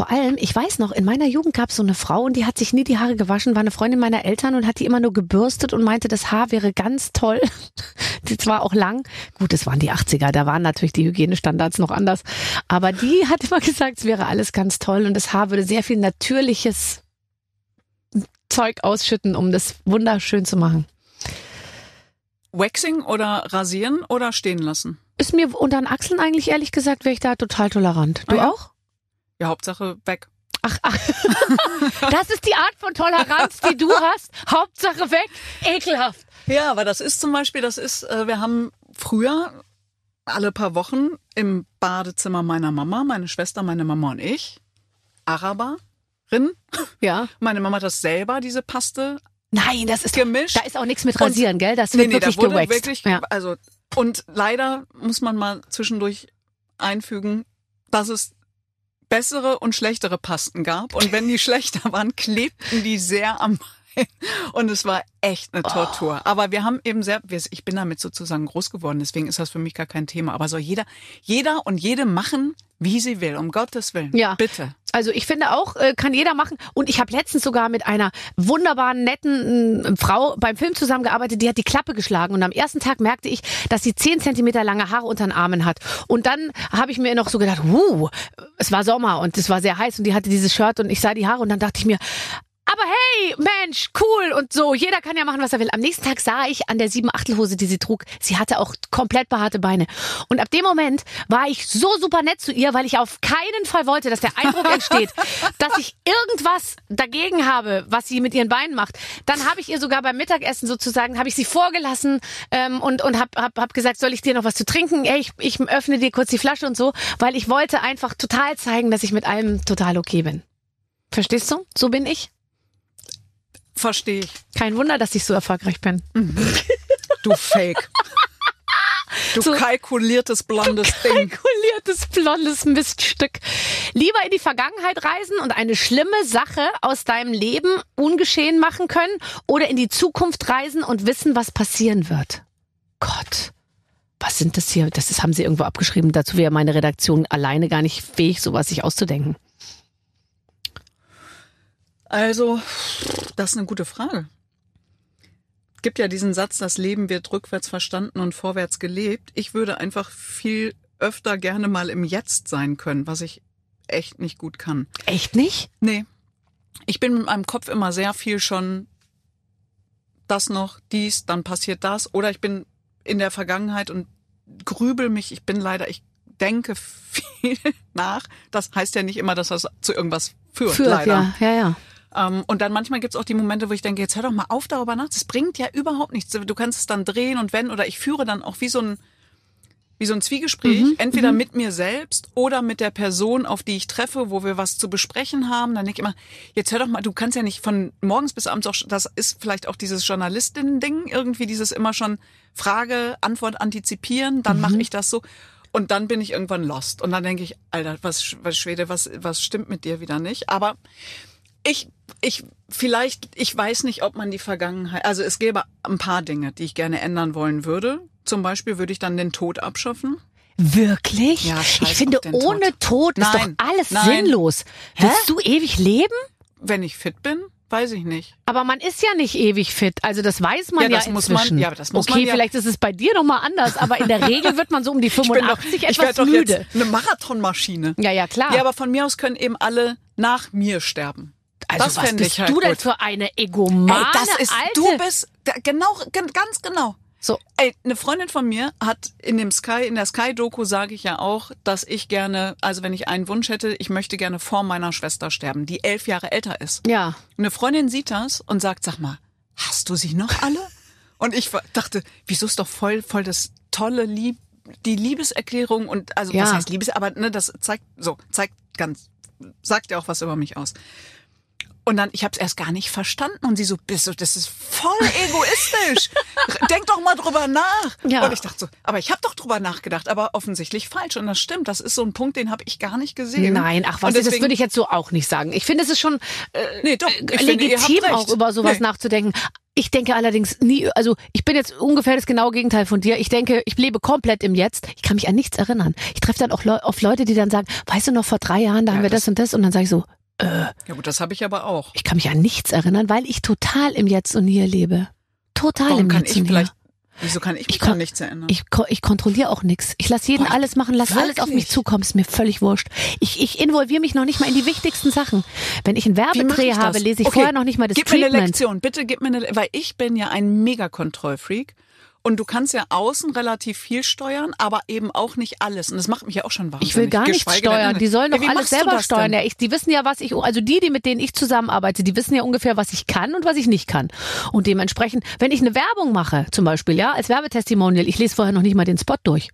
Vor allem, ich weiß noch, in meiner Jugend gab es so eine Frau und die hat sich nie die Haare gewaschen, war eine Freundin meiner Eltern und hat die immer nur gebürstet und meinte, das Haar wäre ganz toll. Die war auch lang. Gut, es waren die 80er, da waren natürlich die Hygienestandards noch anders. Aber die hat immer gesagt, es wäre alles ganz toll und das Haar würde sehr viel natürliches Zeug ausschütten, um das wunderschön zu machen. Waxing oder rasieren oder stehen lassen? Ist mir unter den Achseln eigentlich ehrlich gesagt, wäre ich da total tolerant. Du Ah ja? auch? Ja, Hauptsache weg. Ach, ach. das ist die Art von Toleranz, die du hast. Hauptsache weg. Ekelhaft. Ja, aber das ist zum Beispiel, das ist, äh, wir haben früher alle paar Wochen im Badezimmer meiner Mama, meine Schwester, meine Mama und ich, Araberin. Ja. Meine Mama hat das selber, diese Paste, Nein, das ist gemischt. Da ist auch nichts mit Rasieren, gell? Das Nee, wird nee, wirklich da wurde gewaxt. wirklich, ja. also und leider muss man mal zwischendurch einfügen, dass es bessere und schlechtere Pasten gab. Und wenn die schlechter waren, klebten die sehr am und es war echt eine Tortur. Aber wir haben eben sehr, ich bin damit sozusagen groß geworden, deswegen ist das für mich gar kein Thema. Aber soll jeder, jeder und jede machen, wie sie will, um Gottes Willen. Ja. Bitte. Also ich finde auch, äh, kann jeder machen. Und ich habe letztens sogar mit einer wunderbaren, netten äh, Frau beim Film zusammengearbeitet, die hat die Klappe geschlagen. Und am ersten Tag merkte ich, dass sie zehn Zentimeter lange Haare unter den Armen hat. Und dann habe ich mir noch so gedacht, wuh, es war Sommer und es war sehr heiß und die hatte dieses Shirt und ich sah die Haare und dann dachte ich mir, aber hey, Mensch, cool und so. Jeder kann ja machen, was er will. Am nächsten Tag sah ich an der sieben Achtelhose, die sie trug, sie hatte auch komplett behaarte Beine. Und ab dem Moment war ich so super nett zu ihr, weil ich auf keinen Fall wollte, dass der Eindruck entsteht, dass ich irgendwas dagegen habe, was sie mit ihren Beinen macht. Dann habe ich ihr sogar beim Mittagessen sozusagen, habe ich sie vorgelassen ähm, und, und habe hab, hab gesagt, soll ich dir noch was zu trinken? Ey, ich, ich öffne dir kurz die Flasche und so, weil ich wollte einfach total zeigen, dass ich mit allem total okay bin. Verstehst du? So bin ich. Verstehe ich. Kein Wunder, dass ich so erfolgreich bin. Du Fake. Du So- kalkuliertes blondes Ding. Kalkuliertes blondes Miststück. Lieber in die Vergangenheit reisen und eine schlimme Sache aus deinem Leben ungeschehen machen können oder in die Zukunft reisen und wissen, was passieren wird. Gott. Was sind das hier? Das ist, haben sie irgendwo abgeschrieben. Dazu wäre meine Redaktion alleine gar nicht fähig, sowas sich auszudenken. Also, das ist eine gute Frage. Gibt ja diesen Satz, das Leben wird rückwärts verstanden und vorwärts gelebt. Ich würde einfach viel öfter gerne mal im Jetzt sein können, was ich echt nicht gut kann. Echt nicht? Nee. Ich bin mit meinem Kopf immer sehr viel schon das noch, dies, dann passiert das. Oder ich bin in der Vergangenheit und grübel mich. Ich bin leider, ich denke viel nach. Das heißt ja nicht immer, dass das zu irgendwas führt. Führt, leider. ja, ja, ja. Ähm, und dann manchmal gibt's auch die Momente, wo ich denke, jetzt hör doch mal auf, darüber nach. Das bringt ja überhaupt nichts. Du kannst es dann drehen und wenn, oder ich führe dann auch wie so ein, wie so ein Zwiegespräch, Mhm, entweder mit mir selbst oder mit der Person, auf die ich treffe, wo wir was zu besprechen haben. Dann denke ich immer, jetzt hör doch mal, du kannst ja nicht von morgens bis abends auch, das ist vielleicht auch dieses Journalistinnen-Ding, irgendwie dieses immer schon Frage, Antwort antizipieren, dann Mhm. mache ich das so. Und dann bin ich irgendwann lost. Und dann denke ich, Alter, was, was Schwede, was, was stimmt mit dir wieder nicht? Aber ich, ich, vielleicht, ich weiß nicht, ob man die Vergangenheit, also es gäbe ein paar Dinge, die ich gerne ändern wollen würde. Zum Beispiel würde ich dann den Tod abschaffen. Wirklich? Ja, ich finde, ohne Tod, ist Nein, doch alles nein. sinnlos. Willst du ewig leben? Wenn ich fit bin, weiß ich nicht. Aber man ist ja nicht ewig fit. Also das weiß man Ja, ja, das muss man- ja, das muss okay, man ja- vielleicht ist es bei dir noch mal anders, aber in der Regel wird man so um die Ich bin 85 doch, ich etwas doch müde. jetzt eine Marathonmaschine. Ja, ja, klar. Ja, aber von mir aus können eben alle nach mir sterben. Also das was fände bist ich halt du denn gut. für eine egomane Ey, das ist, alte... du bist, da- genau, gen- ganz genau. so, Ey, eine Freundin von mir hat in dem Sky, in der Sky-Doku sage ich ja auch, dass ich gerne, also wenn ich einen Wunsch hätte, ich möchte gerne vor meiner Schwester sterben, die elf Jahre älter ist. ja. Eine Freundin sieht das und sagt, sag mal, hast du sie noch alle? Und ich dachte, wieso ist doch voll, voll das tolle Lieb, die Liebeserklärung und, also Ja. was heißt Liebes, aber ne, das zeigt, so, zeigt ganz, sagt ja auch was über mich aus. Und dann, ich habe es erst gar nicht verstanden und sie so, bist du, das ist voll egoistisch. Denk doch mal drüber nach. Ja. Und ich dachte so, aber ich habe doch drüber nachgedacht, aber offensichtlich falsch. Und das stimmt, das ist so ein Punkt, den habe ich gar nicht gesehen. Nein, ach was, Und das deswegen- würde ich jetzt so auch nicht sagen. Ich finde, es ist schon äh, Nee, doch, finde, habt legitim recht. auch über sowas Nee. nachzudenken. Ich denke allerdings nie, also ich bin jetzt ungefähr das genaue Gegenteil von dir. Ich denke, ich lebe komplett im Jetzt. Ich kann mich an nichts erinnern. Ich treffe dann auch Leu auf Leute, die dann sagen, weißt du noch, vor drei Jahren, da haben wir das, das- und das. Und dann sage ich so, Ja gut, das habe ich aber auch. ich kann mich an nichts erinnern, weil ich total im Jetzt und Hier lebe. Total Warum im kann Jetzt ich und Hier. wieso kann ich mich Ich kon- an nichts erinnern? Ich, ich kontrolliere auch nichts. Ich lasse jeden Boah, alles machen, lass alles auf mich zukommen, ist mir völlig wurscht. Ich, ich involviere mich noch nicht mal in die wichtigsten Sachen. Wenn ich einen Werbedreh habe, lese ich Okay, vorher noch nicht mal das Gib mir eine Treatment. Lektion, bitte gib mir eine, weil ich bin ja ein Mega-Kontrollfreak. Und du kannst ja außen relativ viel steuern, aber eben auch nicht alles. Und das macht mich ja auch schon wahnsinnig. Ich will gar nichts steuern. Die sollen Ja, doch wie alles selber steuern. Ja, ich, die wissen ja, was ich, also die, die mit denen ich zusammenarbeite, die wissen ja ungefähr, was ich kann und was ich nicht kann. Und dementsprechend, wenn ich eine Werbung mache, zum Beispiel, ja, als Werbetestimonial, ich lese vorher noch nicht mal den Spot durch.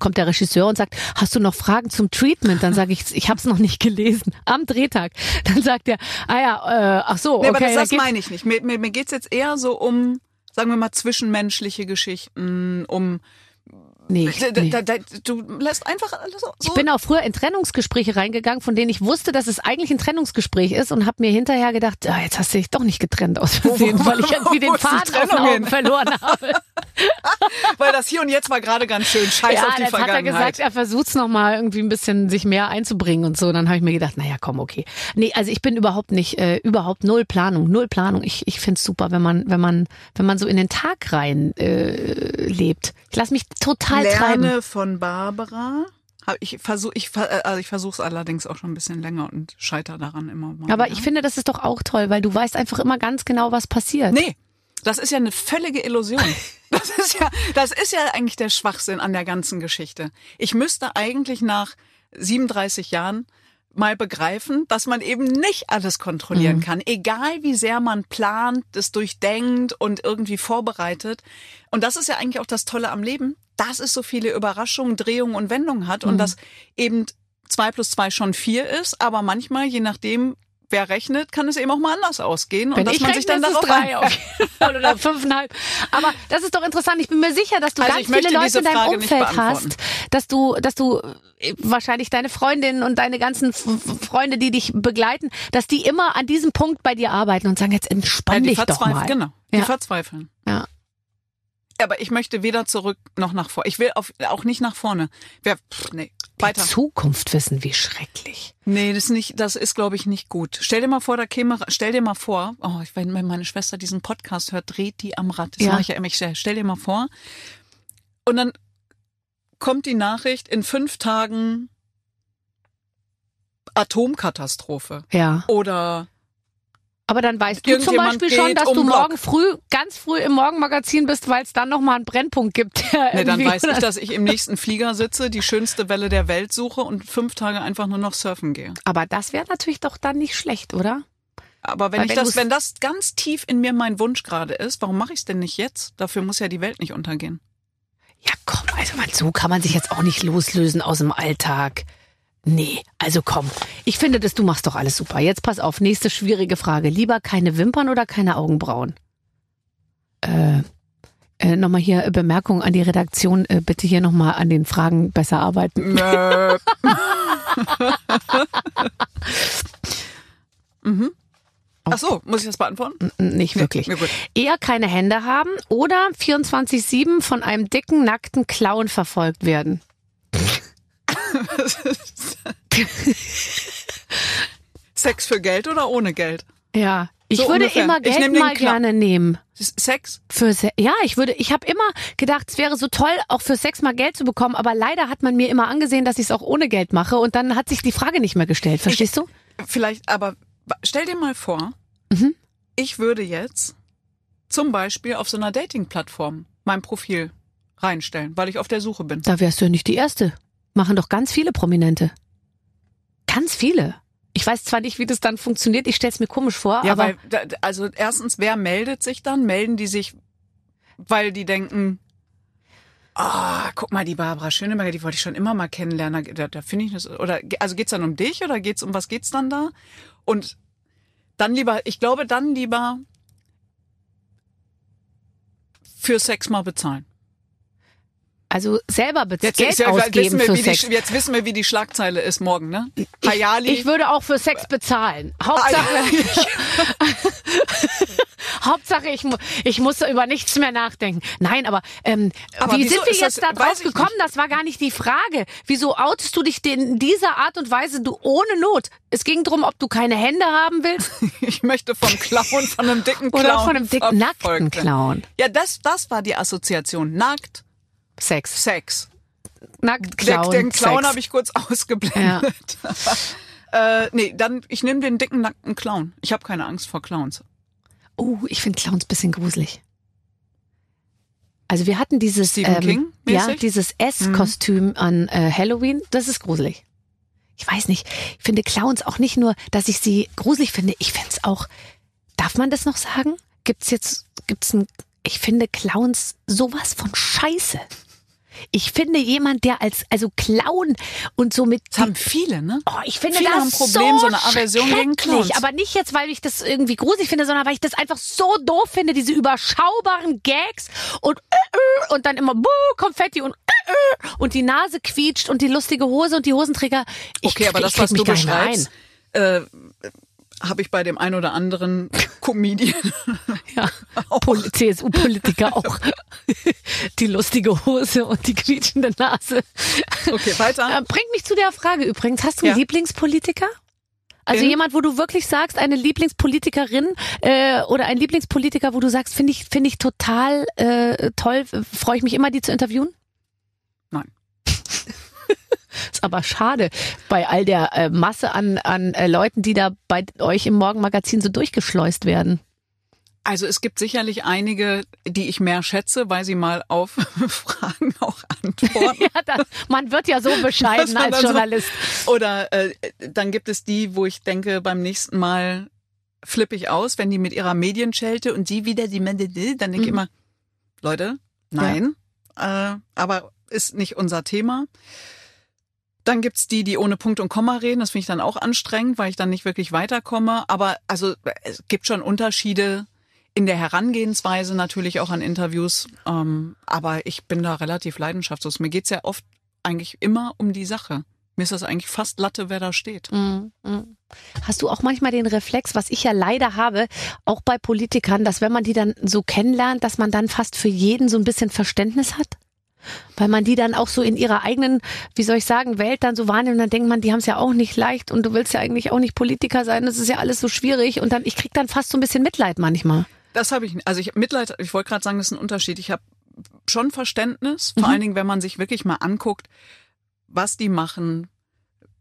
Kommt der Regisseur und sagt, hast du noch Fragen zum Treatment? Dann sage ich, ich habe es noch nicht gelesen. Am Drehtag. Dann sagt er, ah ja, äh, ach so, Nee, okay. aber das, da das meine ich nicht. Mir, mir, mir geht's jetzt eher so um, sagen wir mal, zwischenmenschliche Geschichten, um nee, nee. du lässt einfach alles so. Ich bin auch früher in Trennungsgespräche reingegangen, von denen ich wusste, dass es eigentlich ein Trennungsgespräch ist und habe mir hinterher gedacht, ah, jetzt hast du dich doch nicht getrennt aus Versehen, weil ich irgendwie den Faden aus den Augen verloren habe. weil das hier und jetzt war gerade ganz schön. Scheiß ja, auf die jetzt hat er Vergangenheit. gesagt, er versucht's noch mal irgendwie ein bisschen sich mehr einzubringen und so. Dann habe ich mir gedacht, naja, komm, okay. Nee, also ich bin überhaupt nicht, äh, überhaupt null Planung, null Planung. Ich, ich find's super, wenn man, wenn man, wenn man so in den Tag rein äh, lebt. Ich lasse mich total treiben. Lerne von Barbara. Ich versuche, ich, äh, also ich versuche es allerdings auch schon ein bisschen länger und scheiter daran immer mal. Aber wieder. ich finde, das ist doch auch toll, weil du weißt einfach immer ganz genau, was passiert. Nee, das ist ja eine völlige Illusion. Das ist ja, das ist ja eigentlich der Schwachsinn an der ganzen Geschichte. Ich müsste eigentlich nach 37 Jahren mal begreifen, dass man eben nicht alles kontrollieren kann, egal wie sehr man plant, es durchdenkt und irgendwie vorbereitet. Und das ist ja eigentlich auch das Tolle am Leben, dass es so viele Überraschungen, Drehungen und Wendungen hat und dass eben zwei plus zwei schon vier ist, aber manchmal, je nachdem, wer rechnet, kann es eben auch mal anders ausgehen und Wenn dass ich man rechne, sich dann darauf drei auf oder fünfeinhalb. Aber das ist doch interessant. Ich bin mir sicher, dass du Also ganz viele Leute in deinem Frage Umfeld hast, dass du, dass du äh, wahrscheinlich deine Freundinnen und deine ganzen Freunde, die dich begleiten, dass die immer an diesem Punkt bei dir arbeiten und sagen, jetzt entspann Ja, die dich doch verzweifeln, mal. genau. Die Ja. verzweifeln. Ja. Aber ich möchte weder zurück noch nach vor. Ich will auf, auch nicht nach vorne. Wer, pff, nee, weiter. Die Zukunft wissen, wie schrecklich. Nee, das ist nicht, das ist, glaube ich, nicht gut. Stell dir mal vor, da käme, stell dir mal vor, oh, wenn meine Schwester diesen Podcast hört, dreht die am Rad. Das Ja. mache ich ja immer. Ich stell dir mal vor. Und dann kommt die Nachricht, in fünf Tagen Atomkatastrophe. Ja. Oder Aber dann weißt du zum Beispiel schon, dass um du Block. morgen früh, ganz früh im Morgenmagazin bist, weil es dann nochmal einen Brennpunkt gibt. Nee, dann weiß ich, dass ich im nächsten Flieger sitze, die schönste Welle der Welt suche und fünf Tage einfach nur noch surfen gehe. Aber das wäre natürlich doch dann nicht schlecht, oder? Aber wenn Weil ich wenn das, wenn das ganz tief in mir mein Wunsch gerade ist, warum mache ich es denn nicht jetzt? Dafür muss ja die Welt nicht untergehen. Ja, komm, also man, so kann man sich jetzt auch nicht loslösen aus dem Alltag. Nee, also komm. Ich finde, dass du machst doch alles super. Jetzt pass auf, nächste schwierige Frage. Lieber keine Wimpern oder keine Augenbrauen? Äh, äh, nochmal hier äh, Bemerkung an die Redaktion. Äh, bitte hier nochmal an den Fragen besser arbeiten. mhm. Ach so, muss ich das beantworten? N- Nicht wirklich. Nee. Eher keine Hände haben oder 24-7 von einem dicken, nackten Clown verfolgt werden. Sex für Geld oder ohne Geld? Ja. Ich So würde ungefähr. immer Ich Geld mal gerne nehmen. Sex? Für Se ja, ich würde, ich habe immer gedacht, es wäre so toll, auch für Sex mal Geld zu bekommen, aber leider hat man mir immer angesehen, dass ich es auch ohne Geld mache und dann hat sich die Frage nicht mehr gestellt. Verstehst du? Vielleicht, aber stell dir mal vor, Mhm. ich würde jetzt zum Beispiel auf so einer Dating-Plattform mein Profil reinstellen, weil ich auf der Suche bin. Da wärst du ja nicht die Erste. Machen doch ganz viele Prominente. Ganz viele. Ich weiß zwar nicht, wie das dann funktioniert, ich stell's mir komisch vor, Ja, aber weil, also erstens, wer meldet sich dann? Melden die sich, weil die denken, ah, guck mal, die Barbara Schöneberger, die wollte ich schon immer mal kennenlernen. Da, da finde ich das, oder, also geht's dann um dich oder geht's um was geht's dann da? Und dann lieber, ich glaube, dann lieber für Sex mal bezahlen. Also selber bez Jetzt, Geld ja- ausgeben wissen wir, für wie Sex. Die, jetzt wissen wir, wie die Schlagzeile ist morgen, ne? Hayali. Ich würde auch für Sex bezahlen. Hauptsache, Hauptsache ich, mu ich muss über nichts mehr nachdenken. Nein, aber, ähm, Aber wie sind wir jetzt das- da drauf ich gekommen? Das war gar nicht die Frage. Wieso outest du dich denn in dieser Art und Weise, du ohne Not? Es ging drum, ob du keine Hände haben willst Ich möchte vom Clown, von einem dicken Clown. oder von einem dicken, nackten. Clown. Ja, das, das war die Assoziation. Nackt, Sex. Sex. Nackt, Clown, den Clown habe ich kurz ausgeblendet. äh, nee, dann, ich nehme den dicken, nackten Clown. Ich habe keine Angst vor Clowns. Oh, ich finde Clowns bisschen gruselig. Also wir hatten dieses Stephen ähm, King ja dieses S-Kostüm an äh, Halloween. Das ist gruselig. Ich weiß nicht. Ich finde Clowns auch nicht nur, dass ich sie gruselig finde. Ich finde es auch. Darf man das noch sagen? Gibt's jetzt gibt's ein? Ich finde Clowns sowas von Scheiße. Ich finde jemand, der als also Clown und so mit Das haben viele, ne? Oh, ich finde Viele das haben ein Problem, so, so eine Aversion gegen. Clowns. Aber nicht jetzt, weil ich das irgendwie gruselig finde, sondern weil ich das einfach so doof finde, diese überschaubaren Gags und äh, äh, und dann immer buh, Konfetti und äh, und die Nase quietscht und die lustige Hose und die Hosenträger. Ich Okay, aber das, ich was du beschreibst, äh, habe ich bei dem ein oder anderen Comedian. Ja, Pol CSU-Politiker auch. Die lustige Hose und die quietschende Nase. Okay, weiter. Äh, bringt mich zu der Frage übrigens. Hast du einen Ja. Lieblingspolitiker? Also In? jemand, wo du wirklich sagst, eine Lieblingspolitikerin äh, oder ein Lieblingspolitiker, wo du sagst, finde ich, finde ich total äh, toll, freue ich mich immer, die zu interviewen? Nein. Ist aber schade bei all der äh, Masse an, an äh, Leuten, die da bei euch im Morgenmagazin so durchgeschleust werden. Also es gibt sicherlich einige, die ich mehr schätze, weil sie mal auf Fragen auch antworten. Ja, das, man wird ja so bescheiden als dann so- Journalist. Oder äh, dann gibt es die, wo ich denke, beim nächsten Mal flippe ich aus, wenn die mit ihrer Medienschelte und die wieder die Mende, dann denke ich Mhm. immer, Leute, nein, äh, aber ist nicht unser Thema. Dann gibt's die, die ohne Punkt und Komma reden. Das finde ich dann auch anstrengend, weil ich dann nicht wirklich weiterkomme. Aber also es gibt schon Unterschiede in der Herangehensweise natürlich auch an Interviews. Ähm, aber ich bin da relativ leidenschaftslos. Mir geht's ja oft eigentlich immer um die Sache. Mir ist das eigentlich fast Latte, wer da steht. Mm, mm. Hast du auch manchmal den Reflex, was ich ja leider habe, auch bei Politikern, dass wenn man die dann so kennenlernt, dass man dann fast für jeden so ein bisschen Verständnis hat? Weil man die dann auch so in ihrer eigenen, wie soll ich sagen, Welt dann so wahrnimmt, und dann denkt man, die haben es ja auch nicht leicht und du willst ja eigentlich auch nicht Politiker sein, das ist ja alles so schwierig und dann, ich krieg dann fast so ein bisschen Mitleid manchmal. Das habe ich, also ich Mitleid, ich wollte gerade sagen, das ist ein Unterschied. Ich habe schon Verständnis, vor Mhm. allen Dingen, wenn man sich wirklich mal anguckt, was die machen,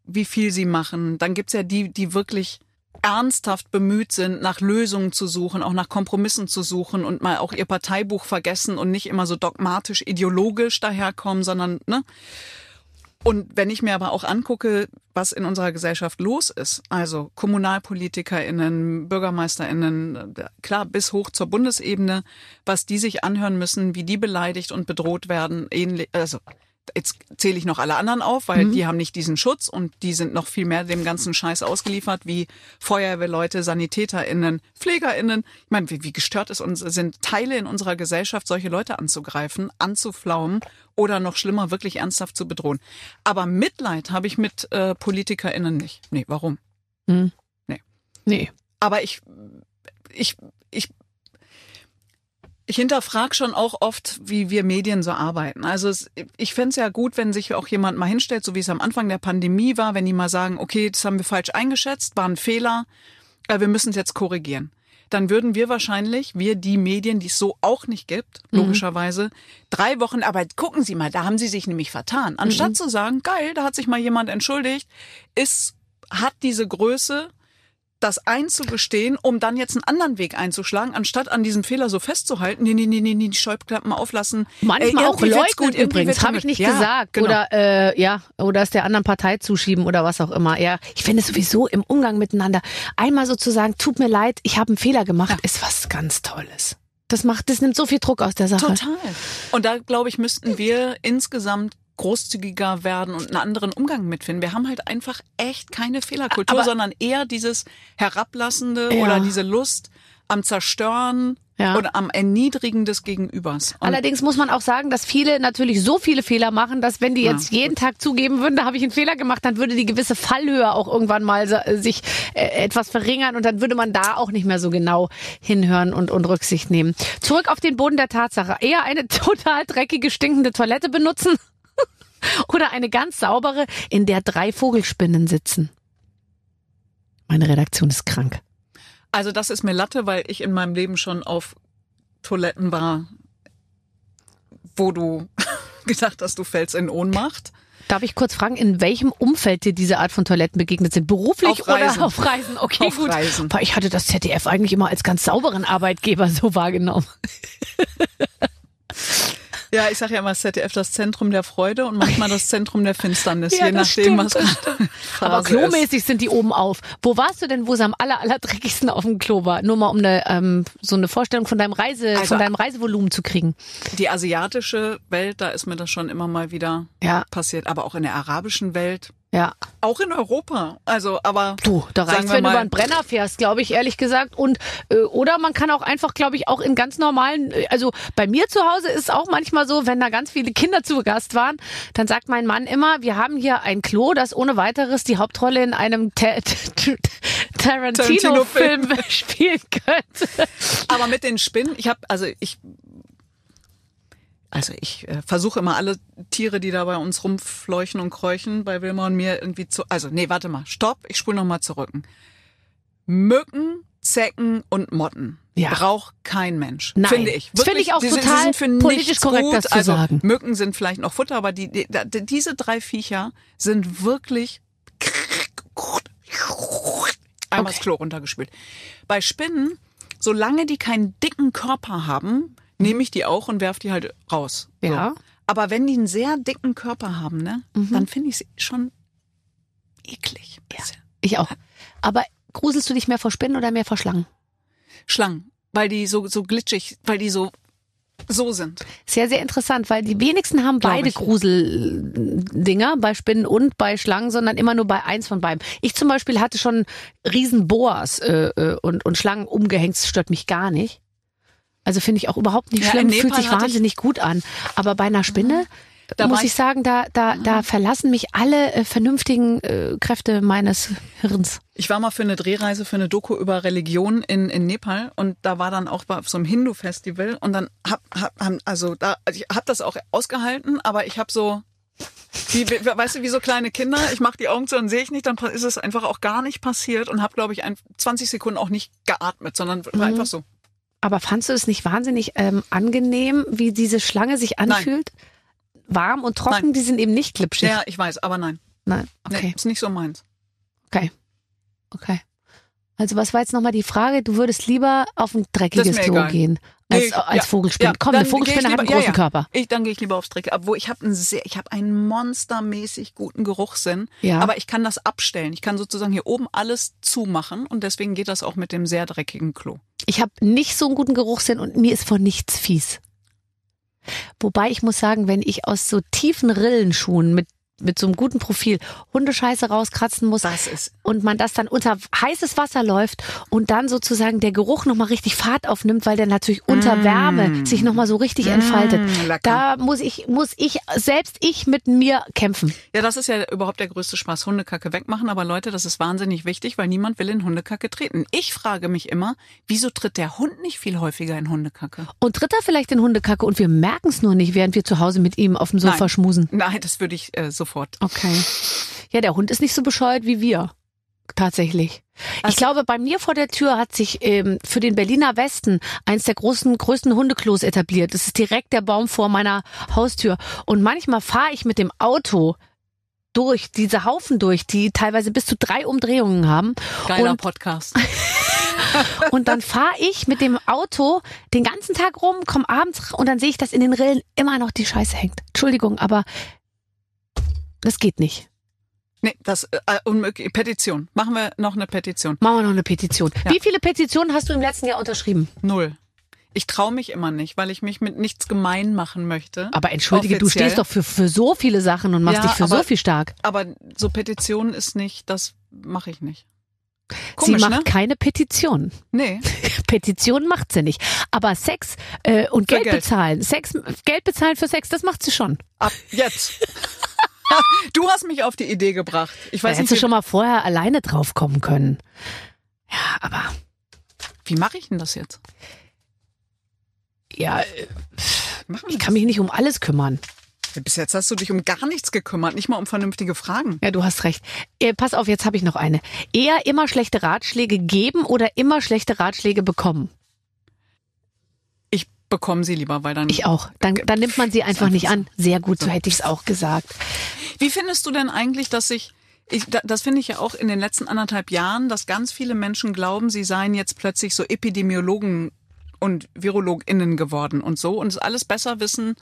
wie viel sie machen. Dann gibt's ja die, die wirklich ernsthaft bemüht sind, nach Lösungen zu suchen, auch nach Kompromissen zu suchen und mal auch ihr Parteibuch vergessen und nicht immer so dogmatisch, ideologisch daherkommen, sondern, ne? Und wenn ich mir aber auch angucke, was in unserer Gesellschaft los ist, also KommunalpolitikerInnen, BürgermeisterInnen, äh, klar, bis hoch zur Bundesebene, was die sich anhören müssen, wie die beleidigt und bedroht werden, ähnlich, also, jetzt zähle ich noch alle anderen auf, weil die haben nicht diesen Schutz und die sind noch viel mehr dem ganzen Scheiß ausgeliefert, wie Feuerwehrleute, SanitäterInnen, PflegerInnen. Ich meine, wie, wie gestört ist uns, sind Teile in unserer Gesellschaft, solche Leute anzugreifen, anzuflaumen oder noch schlimmer, wirklich ernsthaft zu bedrohen. Aber Mitleid habe ich mit äh, PolitikerInnen nicht. Nee, warum? Hm. Nee. Nee. Aber ich, ich, ich, hinterfrage schon auch oft, wie wir Medien so arbeiten. Also es, ich fänd's ja gut, wenn sich auch jemand mal hinstellt, so wie es am Anfang der Pandemie war, wenn die mal sagen, okay, das haben wir falsch eingeschätzt, war ein Fehler, äh, wir müssen es jetzt korrigieren. Dann würden wir wahrscheinlich, wir die Medien, die es so auch nicht gibt, logischerweise, drei Wochen, aber gucken Sie mal, da haben Sie sich nämlich vertan. Anstatt zu sagen, geil, da hat sich mal jemand entschuldigt, ist, hat diese Größe, das einzugestehen, um dann jetzt einen anderen Weg einzuschlagen, anstatt an diesem Fehler so festzuhalten, nee, nee, nee, nee, nee die Scheuklappen auflassen. Manchmal Ey, auch leugnen übrigens, habe ich nicht Ja, gesagt. genau. Oder äh, ja, oder es der anderen Partei zuschieben oder was auch immer. Ja, ich finde sowieso im Umgang miteinander einmal sozusagen, tut mir leid, ich habe einen Fehler gemacht, ist was ganz Tolles. Das macht, das nimmt so viel Druck aus der Sache. Total. Und da, glaube ich, müssten wir insgesamt großzügiger werden und einen anderen Umgang mitfinden. Wir haben halt einfach echt keine Fehlerkultur, Aber- sondern eher dieses Herablassende Ja. oder diese Lust am Zerstören Ja. oder am Erniedrigen des Gegenübers. Und Allerdings muss man auch sagen, dass viele natürlich so viele Fehler machen, dass wenn die Ja, jetzt jeden Tag zugeben würden, da habe ich einen Fehler gemacht, dann würde die gewisse Fallhöhe auch irgendwann mal äh, sich äh, etwas verringern und dann würde man da auch nicht mehr so genau hinhören und, und Rücksicht nehmen. Zurück auf den Boden der Tatsache. Eher eine total dreckige, stinkende Toilette benutzen oder eine ganz saubere, in der drei Vogelspinnen sitzen. Meine Redaktion ist krank. Also das ist mir Latte, weil ich in meinem Leben schon auf Toiletten war, wo du gedacht hast, du fällst in Ohnmacht. Darf ich kurz fragen, in welchem Umfeld dir diese Art von Toiletten begegnet sind? Beruflich Auf oder auf Reisen? Okay, Auf gut. Reisen. Ich hatte das ZDF eigentlich immer als ganz sauberen Arbeitgeber so wahrgenommen. Ja, ich sage ja immer ZDF das Zentrum der Freude und manchmal das Zentrum der Finsternis, Ja, je nachdem, stimmt, was Aber Phase ist. klomäßig sind die oben auf. Wo warst du denn, wo es am aller, aller dreckigsten auf dem Klo war? Nur mal um eine, ähm, so eine Vorstellung von deinem Reise, Also- von deinem Reisevolumen zu kriegen. Die asiatische Welt, da ist mir das schon immer mal wieder Ja. passiert, aber auch in der arabischen Welt, Ja. auch in Europa. Also, aber Du, da wir wenn du mal- über einen Brenner fährst, glaube ich, ehrlich gesagt. Und äh, oder man kann auch einfach, glaube ich, auch in ganz normalen, äh, also bei mir zu Hause ist es auch manchmal so, wenn da ganz viele Kinder zu Gast waren, dann sagt mein Mann immer, wir haben hier ein Klo, das ohne weiteres die Hauptrolle in einem Ta- Tarantino-Film spielen könnte. Aber mit den Spinnen, ich habe, also ich, also ich äh, versuche immer alle Tiere, die da bei uns rumfleuchen und kräuchen, bei Wilma und mir irgendwie zu, also nee, warte mal, stopp, ich spule noch mal zurück. Mücken, Zecken und Motten. Ja. Braucht kein Mensch, Nein. finde ich. Das finde ich auch sind- total sind für politisch korrekt, gut. das zu also, sagen. Mücken sind vielleicht noch Futter, aber die, die, die, diese drei Viecher sind wirklich einmal das Okay. Klo runtergespült. Bei Spinnen, solange die keinen dicken Körper haben, nehme ich die auch und werf die halt raus. So. Ja. Aber wenn die einen sehr dicken Körper haben, ne, Mhm. dann finde ich sie schon eklig. Bisschen. Ich auch. Aber gruselst du dich mehr vor Spinnen oder mehr vor Schlangen? Schlangen, weil die so, so glitschig, weil die so, so sind. Sehr, sehr interessant, weil die wenigsten haben Glaub beide ich. Gruseldinger bei Spinnen und bei Schlangen, sondern immer nur bei eins von beiden. Ich zum Beispiel hatte schon riesen Boas äh, äh, und, und Schlangen umgehängt, das stört mich gar nicht. Also finde ich auch überhaupt nicht Ja, schlimm, fühlt sich wahnsinnig gut an. Aber bei einer Spinne Da muss ich sagen, da, da, da verlassen mich alle äh, vernünftigen äh, Kräfte meines Hirns. Ich war mal für eine Drehreise für eine Doku über Religion in, in Nepal und da war dann auch bei so einem Hindu-Festival und dann hab, hab also da also ich hab das auch ausgehalten, aber ich hab so wie, wie, weißt du, wie so kleine Kinder, ich mache die Augen zu und sehe ich nicht, dann ist es einfach auch gar nicht passiert und habe glaube ich ein, 20 Sekunden auch nicht geatmet, sondern war einfach so. Aber fandst du es nicht wahnsinnig ähm, angenehm, wie diese Schlange sich anfühlt? Warm und trocken, Nein. die sind eben nicht glitschig. Ja, ich weiß, aber nein. Nein, Nee, okay, ist nicht so meins. okay, okay. Also was war jetzt nochmal die Frage? Du würdest lieber auf ein dreckiges Klo egal. gehen als, Nee, als ja, Vogelspinne. ja, Komm, eine Vogelspinne hat einen großen ja. Körper. Ich, dann gehe ich lieber aufs Dreck. Obwohl ich habe einen sehr, ich habe einen monstermäßig guten Geruchssinn. Ja. Aber ich kann das abstellen. Ich kann sozusagen hier oben alles zumachen und deswegen geht das auch mit dem sehr dreckigen Klo. Ich habe nicht so einen guten Geruchssinn und mir ist vor nichts fies. Wobei ich muss sagen, wenn ich aus so tiefen Rillenschuhen mit mit so einem guten Profil Hundescheiße rauskratzen muss Das ist und man das dann unter heißes Wasser läuft und dann sozusagen der Geruch nochmal richtig Fahrt aufnimmt, weil der natürlich unter Mm. Wärme sich nochmal so richtig entfaltet. Mm, lecker. Da muss ich, muss ich, selbst ich mit mir kämpfen. ja, das ist ja überhaupt der größte Spaß, Hundekacke wegmachen. Aber Leute, das ist wahnsinnig wichtig, weil niemand will in Hundekacke treten. Ich frage mich immer, wieso tritt der Hund nicht viel häufiger in Hundekacke? Und tritt er vielleicht in Hundekacke und wir merken es nur nicht, während wir zu Hause mit ihm auf dem Sofa Nein. schmusen. Nein, das würde ich äh, sofort. Okay. Ja, der Hund ist nicht so bescheuert wie wir. Tatsächlich. ich Also- glaube, bei mir vor der Tür hat sich ähm, für den Berliner Westen eins der großen, größten Hundeklos etabliert. Das ist direkt der Baum vor meiner Haustür. Und manchmal fahre ich mit dem Auto durch diese Haufen durch, die teilweise bis zu drei Umdrehungen haben. Geiler Und- Podcast. Und dann fahre ich mit dem Auto den ganzen Tag rum, komme abends und dann sehe ich, dass in den Rillen immer noch die Scheiße hängt. Entschuldigung, aber das geht nicht. Nee, das äh, unmöglich. Petition. Machen wir noch eine Petition. Machen wir noch eine Petition. Ja. Wie viele Petitionen hast du im letzten Jahr unterschrieben? Null. Ich traue mich immer nicht, weil ich mich mit nichts gemein machen möchte. Aber entschuldige, du Offiziell. stehst doch für, für so viele Sachen und machst Ja, dich für aber- so viel stark. Aber so Petition ist nicht, das mache ich nicht. sie Komisch, macht ne? keine Petition. Nee. Petition macht sie nicht. Aber Sex äh, und Geld, Geld. bezahlen, Sex, Geld bezahlen für Sex, das macht sie schon. Ab jetzt. du hast mich auf die Idee gebracht. Ich Da weiß hättest nicht, du schon mal vorher alleine drauf kommen können. Ja, aber wie, mache ich denn das jetzt? ja, äh, ich kann mich nicht um alles kümmern. das? Bis jetzt hast du dich um gar nichts gekümmert, nicht mal um vernünftige Fragen. Ja, du hast recht. Äh, pass auf, jetzt habe ich noch eine. Eher immer schlechte Ratschläge geben oder immer schlechte Ratschläge bekommen? Ich bekomme sie lieber, weil dann. Ich auch. Dann, dann nimmt man sie einfach nicht an. Sehr gut, so hätte ich es auch gesagt. Wie findest du denn eigentlich, dass sich ich, da- das finde ich ja auch in den letzten anderthalb Jahren, dass ganz viele Menschen glauben, sie seien jetzt plötzlich so Epidemiologen und VirologInnen geworden und so und es alles besser wissen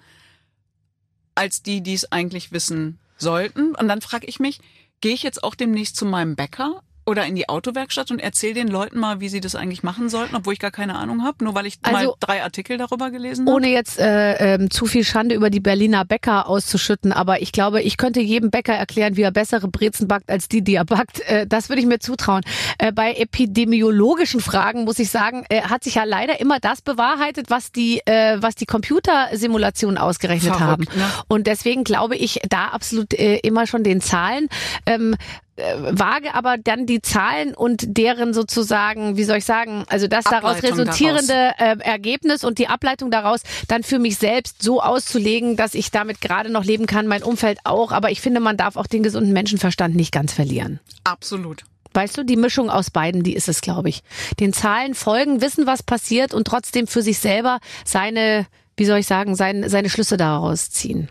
als die, die es eigentlich wissen sollten. Und dann frage ich mich, gehe ich jetzt auch demnächst zu meinem Bäcker oder in die Autowerkstatt und erzähle den Leuten mal, wie sie das eigentlich machen sollten, obwohl ich gar keine Ahnung habe, nur weil ich Also- mal drei Artikel darüber gelesen habe. Ohne jetzt äh, ähm, zu viel Schande über die Berliner Bäcker auszuschütten, aber ich glaube, ich könnte jedem Bäcker erklären, wie er bessere Brezen backt als die, die er backt. Äh, das würde ich mir zutrauen. Äh, bei epidemiologischen Fragen muss ich sagen, äh, hat sich ja leider immer das bewahrheitet, was die, äh, was die Computersimulationen ausgerechnet Verrückt, haben. ne? Und deswegen glaube ich da absolut äh, immer schon den Zahlen. Ähm, äh, wage aber dann die Zahlen und deren sozusagen, wie soll ich sagen, also das daraus Ableitung resultierende äh, Ergebnis und die Ableitung daraus dann für mich selbst so auszulegen, dass ich damit gerade noch leben kann, mein Umfeld auch. Aber ich finde, man darf auch den gesunden Menschenverstand nicht ganz verlieren. Absolut. Weißt du, die Mischung aus beiden, die ist es, glaube ich. Den Zahlen folgen, wissen, was passiert und trotzdem für sich selber seine, wie soll ich sagen, seine, seine Schlüsse daraus ziehen.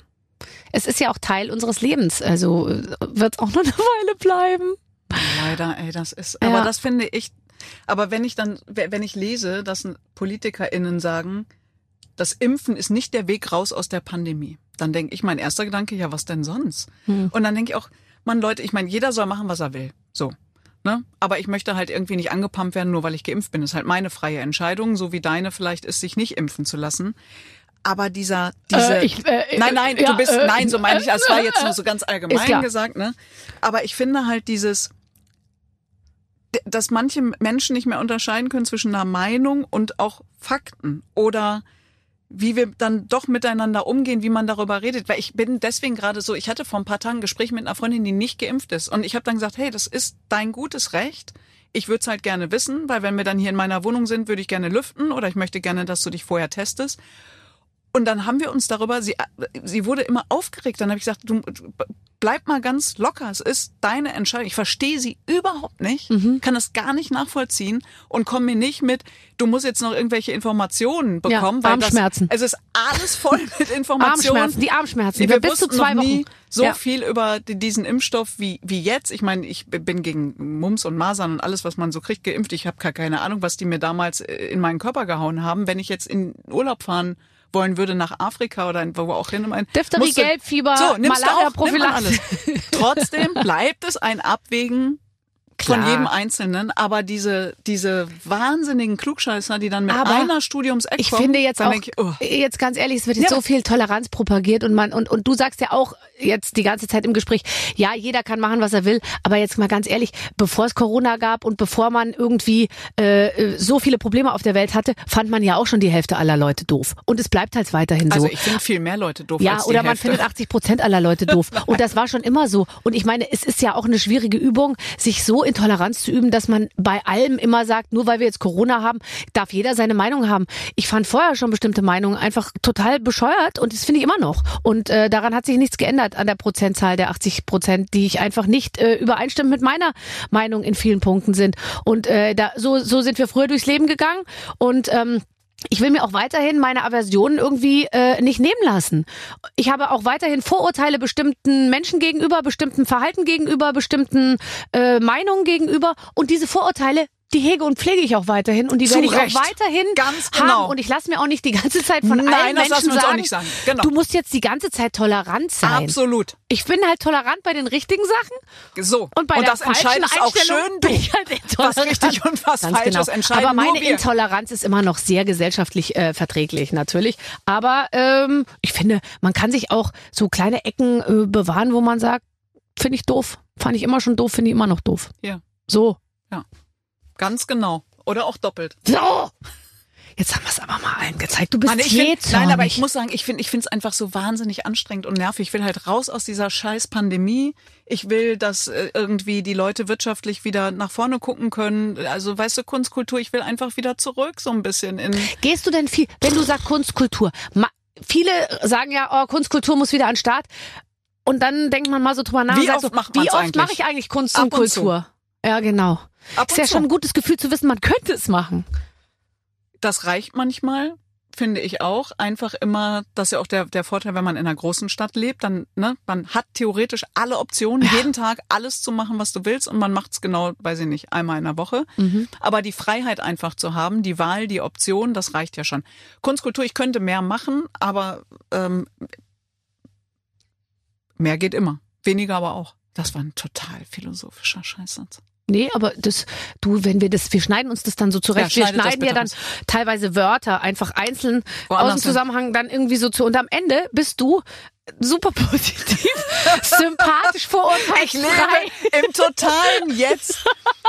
Es ist ja auch Teil unseres Lebens, also wird es auch noch eine Weile bleiben. Leider, ey, das ist, Ja. aber das finde ich, aber wenn ich dann, wenn ich lese, dass PolitikerInnen sagen, das Impfen ist nicht der Weg raus aus der Pandemie, dann denke ich, mein erster Gedanke, ja, was denn sonst? Hm. Und dann denke ich auch, man Leute, ich meine, jeder soll machen, was er will. So. Ne? Aber ich möchte halt irgendwie nicht angepumpt werden, nur weil ich geimpft bin. Das ist halt meine freie Entscheidung, so wie deine vielleicht ist, sich nicht impfen zu lassen. Aber dieser, diese, Äh, ich, äh, nein, nein, ja, du bist, äh, nein, so meine ich, das war jetzt nur so ganz allgemein gesagt, ne? Aber ich finde halt dieses, dass manche Menschen nicht mehr unterscheiden können zwischen einer Meinung und auch Fakten oder wie wir dann doch miteinander umgehen, wie man darüber redet. Weil ich bin deswegen gerade so, ich hatte vor ein paar Tagen ein Gespräch mit einer Freundin, die nicht geimpft ist. Und ich habe dann gesagt, hey, das ist dein gutes Recht. Ich würde es halt gerne wissen, weil wenn wir dann hier in meiner Wohnung sind, würde ich gerne lüften oder ich möchte gerne, dass du dich vorher testest. Und dann haben wir uns darüber, sie, sie wurde immer aufgeregt. Dann habe ich gesagt, du bleib mal ganz locker. Es ist deine Entscheidung. Ich verstehe sie überhaupt nicht, Mhm. kann das gar nicht nachvollziehen und komm mir nicht mit, du musst jetzt noch irgendwelche Informationen Ja, bekommen. weil Armschmerzen. Das, es ist alles voll mit Informationen. Armschmerzen, die Armschmerzen. Wir, Wir bis zu zwei noch nie Wochen. so Ja. viel über die- diesen Impfstoff wie, wie jetzt. Ich meine, ich bin gegen Mumps und Masern und alles, was man so kriegt, geimpft. Ich habe gar keine Ahnung, was die mir damals äh, in meinen Körper gehauen haben. Wenn ich jetzt in Urlaub fahren wollen würde nach Afrika oder wo auch hin. mein- Diphtherie, Gelbfieber, so, Malaria, Prophylaxe. Trotzdem bleibt es ein Abwägen von Klar. jedem Einzelnen, aber diese, diese wahnsinnigen Klugscheißer, die dann mit Aber einer Studie ums Eck Ich kommen, finde jetzt auch, ich, oh. jetzt ganz ehrlich, es wird jetzt Ja. so viel Toleranz propagiert und man, und, und du sagst ja auch jetzt die ganze Zeit im Gespräch, ja, jeder kann machen, was er will, aber jetzt mal ganz ehrlich, bevor es Corona gab und bevor man irgendwie äh, so viele Probleme auf der Welt hatte, fand man ja auch schon die Hälfte aller Leute doof. Und es bleibt halt weiterhin so. Also ich finde viel mehr Leute doof Ja, als die oder man Hälfte. findet 80 Prozent aller Leute doof. Und das war schon immer so. Und ich meine, es ist ja auch eine schwierige Übung, sich so in Toleranz zu üben, dass man bei allem immer sagt, nur weil wir jetzt Corona haben, darf jeder seine Meinung haben. Ich fand vorher schon bestimmte Meinungen einfach total bescheuert und das finde ich immer noch. Und äh, daran hat sich nichts geändert an der Prozentzahl der 80 Prozent, die ich einfach nicht äh, übereinstimmend mit meiner Meinung in vielen Punkten sind. Und äh, da so, so sind wir früher durchs Leben gegangen und ähm, ich will mir auch weiterhin meine Aversionen irgendwie äh, nicht nehmen lassen. Ich habe auch weiterhin Vorurteile bestimmten Menschen gegenüber, bestimmten Verhalten gegenüber, bestimmten äh, Meinungen gegenüber. Und diese Vorurteile, die hege und pflege ich auch weiterhin. Und die Zu werde ich Recht. auch weiterhin Ganz haben. genau. Und ich lasse mir auch nicht die ganze Zeit von Nein, allen das lassen Menschen wir uns auch sagen, nicht sagen. Genau. du musst jetzt die ganze Zeit tolerant sein. Absolut. Ich bin halt tolerant bei den richtigen Sachen. So. Und bei und der das falschen entscheidest auch schön bin du. ich halt intolerant. Was richtig und was Ganz falsch genau. entscheiden Aber meine. Intoleranz ist immer noch sehr gesellschaftlich äh, verträglich, natürlich. Aber ähm, ich finde, man kann sich auch so kleine Ecken äh, bewahren, wo man sagt, finde ich doof. Fand ich immer schon doof, finde ich immer noch doof. Ja. So. Ganz genau. Oder auch doppelt. So. Jetzt haben wir es aber mal allen gezeigt. Du bist Mann, ich find, nein, aber ich muss sagen, ich finde ich finde es einfach so wahnsinnig anstrengend und nervig. Ich will halt raus aus dieser scheiß Pandemie. Ich will, dass äh, irgendwie die Leute wirtschaftlich wieder nach vorne gucken können. Also, weißt du, Kunstkultur, ich will einfach wieder zurück so ein bisschen in Gehst du denn viel, wenn du sagst Kunstkultur? Viele sagen ja, oh, Kunstkultur muss wieder an den Start. Und dann denkt man mal so drüber nach. Wie und oft so, macht Wie man's oft mache ich eigentlich Kunst Ab und und zu. Kultur? Ja, genau. Ab Ist ja zu. schon ein gutes Gefühl zu wissen, man könnte es machen. das reicht manchmal, finde ich auch. Einfach immer, das ist ja auch der, der Vorteil, wenn man in einer großen Stadt lebt, dann, ne, man hat theoretisch alle Optionen, jeden Tag alles zu machen, was du willst und man macht es genau, weiß ich nicht, einmal in der Woche. Aber die Freiheit einfach zu haben, die Wahl, die Option, das reicht ja schon. Kunstkultur, ich könnte mehr machen, aber ähm, Mehr geht immer. Weniger aber auch. Das war ein total philosophischer Scheißsatz. Nee, aber das, du, wenn wir das, wir schneiden uns das dann so zurecht. Ja, wir schneiden ja dann raus. teilweise Wörter einfach einzeln Woanders aus dem Zusammenhang dann irgendwie so zu. Und am Ende bist du super positiv, sympathisch, verurteilsfrei. im totalen Jetzt.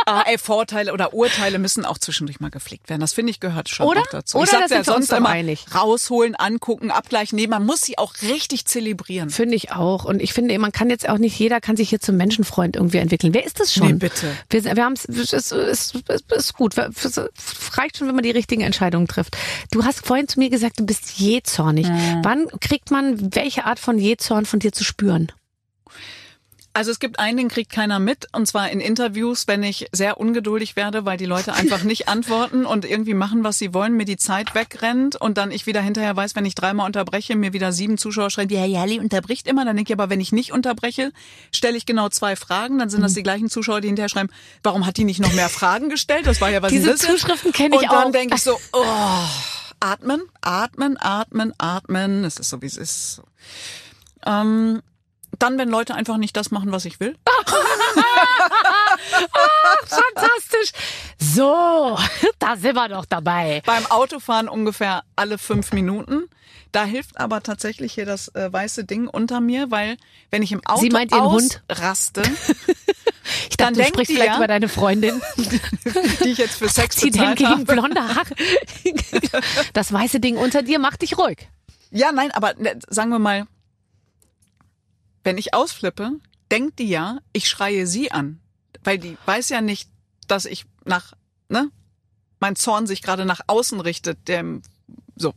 Ah, ey, Vorteile oder Urteile müssen auch zwischendurch mal gepflegt werden. Das finde ich gehört schon Oder? auch dazu. Oder ich sag's ja sonst immer einig. rausholen, angucken, abgleichen. Nee, man muss sie auch richtig zelebrieren. Finde ich auch. Und ich finde, man kann jetzt auch nicht, jeder kann sich hier zum Menschenfreund irgendwie entwickeln. Wer ist das schon? Nee, bitte. Wir, wir haben es, es ist, ist, gut. Es reicht schon, wenn man die richtigen Entscheidungen trifft. Du hast vorhin zu mir gesagt, du bist jähzornig. Wann kriegt man welche Art von Jähzorn von dir zu spüren? Also es gibt einen, den kriegt keiner mit, und zwar in Interviews, wenn ich sehr ungeduldig werde, weil die Leute einfach nicht antworten und irgendwie machen, was sie wollen, mir die Zeit wegrennt und dann ich wieder hinterher weiß, wenn ich dreimal unterbreche, mir wieder sieben Zuschauer schreiben, ja, Jali unterbricht immer, dann denke ich aber, wenn ich nicht unterbreche, stelle ich genau zwei Fragen, dann sind Mhm. das die gleichen Zuschauer, die hinterher schreiben, warum hat die nicht noch mehr Fragen gestellt? Das war ja was Diese. Zuschriften kenne ich Und dann auch. denke ich so, oh, atmen, atmen, atmen, atmen, es ist so, wie es ist. Ähm, dann, wenn Leute einfach nicht das machen, was ich will. Fantastisch. So, da sind wir doch dabei. Beim Autofahren ungefähr alle fünf Minuten. Da hilft aber tatsächlich hier das äh, weiße Ding unter mir, weil wenn ich im Auto Sie meint ihren Hund? ausraste, Ich Dann dachte, du sprichst die vielleicht ja- über deine Freundin. die ich jetzt für Sex Sie denn bezahlt gegen habe. blonde Haare? Das weiße Ding unter dir macht dich ruhig. Ja, nein, aber ne, sagen wir mal, wenn ich ausflippe, denkt die ja, ich schreie sie an. Weil die weiß ja nicht, dass ich nach, ne, mein Zorn sich gerade nach außen richtet, dem, so.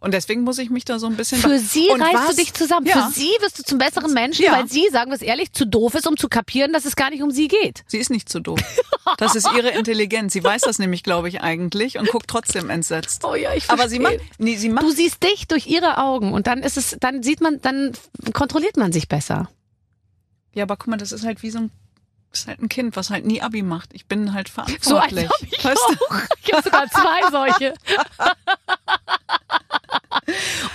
Und deswegen muss ich mich da so ein bisschen. Für sie Und reißt was- du dich zusammen. Ja. Für sie wirst du zum besseren Menschen, Ja. weil sie, sagen wir es ehrlich, zu doof ist, um zu kapieren, dass es gar nicht um sie geht. Sie ist nicht zu doof. Das ist ihre Intelligenz. Sie weiß das nämlich, glaube ich, eigentlich und guckt trotzdem entsetzt. Oh ja, ich Aber sie macht, nee, sie macht Du siehst dich durch ihre Augen und dann ist es, dann sieht man, dann kontrolliert man sich besser. Ja, aber guck mal, das ist halt wie so ein, ist halt ein Kind, was halt nie Abi macht. Ich bin halt So als verantwortlich. ich weißt du? auch. Ich habe sogar zwei solche.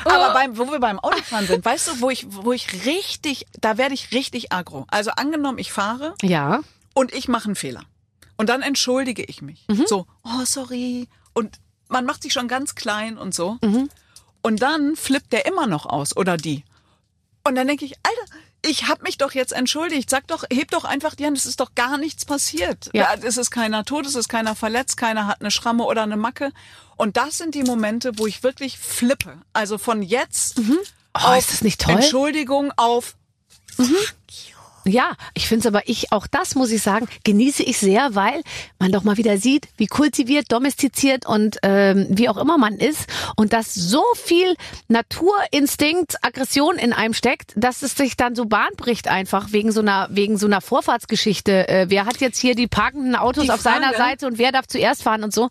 Aber beim, wo wir beim Autofahren sind, weißt du, wo ich, wo ich richtig, da werde ich richtig aggro. Also angenommen, ich fahre Ja. und ich mache einen Fehler. Und dann entschuldige ich mich. So, oh, sorry. Und man macht sich schon ganz klein und so. Und dann flippt der immer noch aus oder die. Und dann denke ich, Alter, ich habe mich doch jetzt entschuldigt. Sag doch, heb doch einfach die Hand. Es ist doch gar nichts passiert. Ja. Es ist keiner tot, es ist keiner verletzt, keiner hat eine Schramme oder eine Macke. Und das sind die Momente, wo ich wirklich flippe. Also von jetzt Oh, auf ist das nicht toll? Entschuldigung auf Ja, ich finde es aber ich, auch das muss ich sagen, genieße ich sehr, weil man doch mal wieder sieht, wie kultiviert, domestiziert und ähm, wie auch immer man ist und dass so viel Naturinstinkt, Aggression in einem steckt, dass es sich dann so Bahn bricht einfach wegen so einer wegen so einer Vorfahrtsgeschichte. Äh, wer hat jetzt hier die parkenden Autos Die auf seiner Seite und wer darf zuerst fahren und so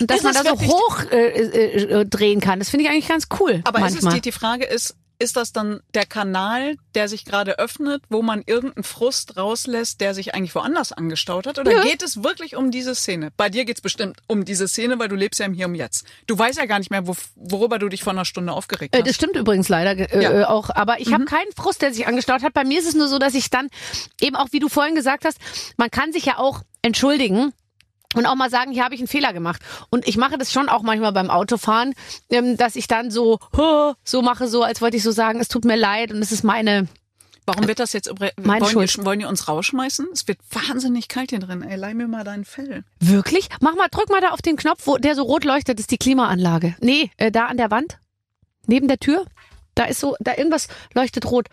und dass Ist man da so hoch äh, äh, äh, drehen kann, das finde ich eigentlich ganz cool Aber ist manchmal. es die, die Frage ist, ist das dann der Kanal, der sich gerade öffnet, wo man irgendeinen Frust rauslässt, der sich eigentlich woanders angestaut hat? Oder Ja. geht es wirklich um diese Szene? Bei dir geht's bestimmt um diese Szene, weil du lebst ja im Hier und Jetzt. Du weißt ja gar nicht mehr, wo, worüber du dich vor einer Stunde aufgeregt Äh, hast. Das stimmt übrigens leider äh, Ja. äh, auch. Aber ich habe keinen Frust, der sich angestaut hat. Bei mir ist es nur so, dass ich dann eben auch, wie du vorhin gesagt hast, man kann sich ja auch entschuldigen. Und auch mal sagen, hier habe ich einen Fehler gemacht. Und ich mache das schon auch manchmal beim Autofahren, ähm, dass ich dann so, so mache, so als wollte ich so sagen, es tut mir leid und es ist meine. Warum wird das jetzt Meine wollen, Schuld. die, wollen die uns rausschmeißen? Es wird wahnsinnig kalt hier drin. Ey, leih mir mal dein Fell. Wirklich? Mach mal, drück mal da auf den Knopf, wo der so rot leuchtet, ist die Klimaanlage. Nee, äh, da an der Wand, neben der Tür. Da ist so, da irgendwas leuchtet rot.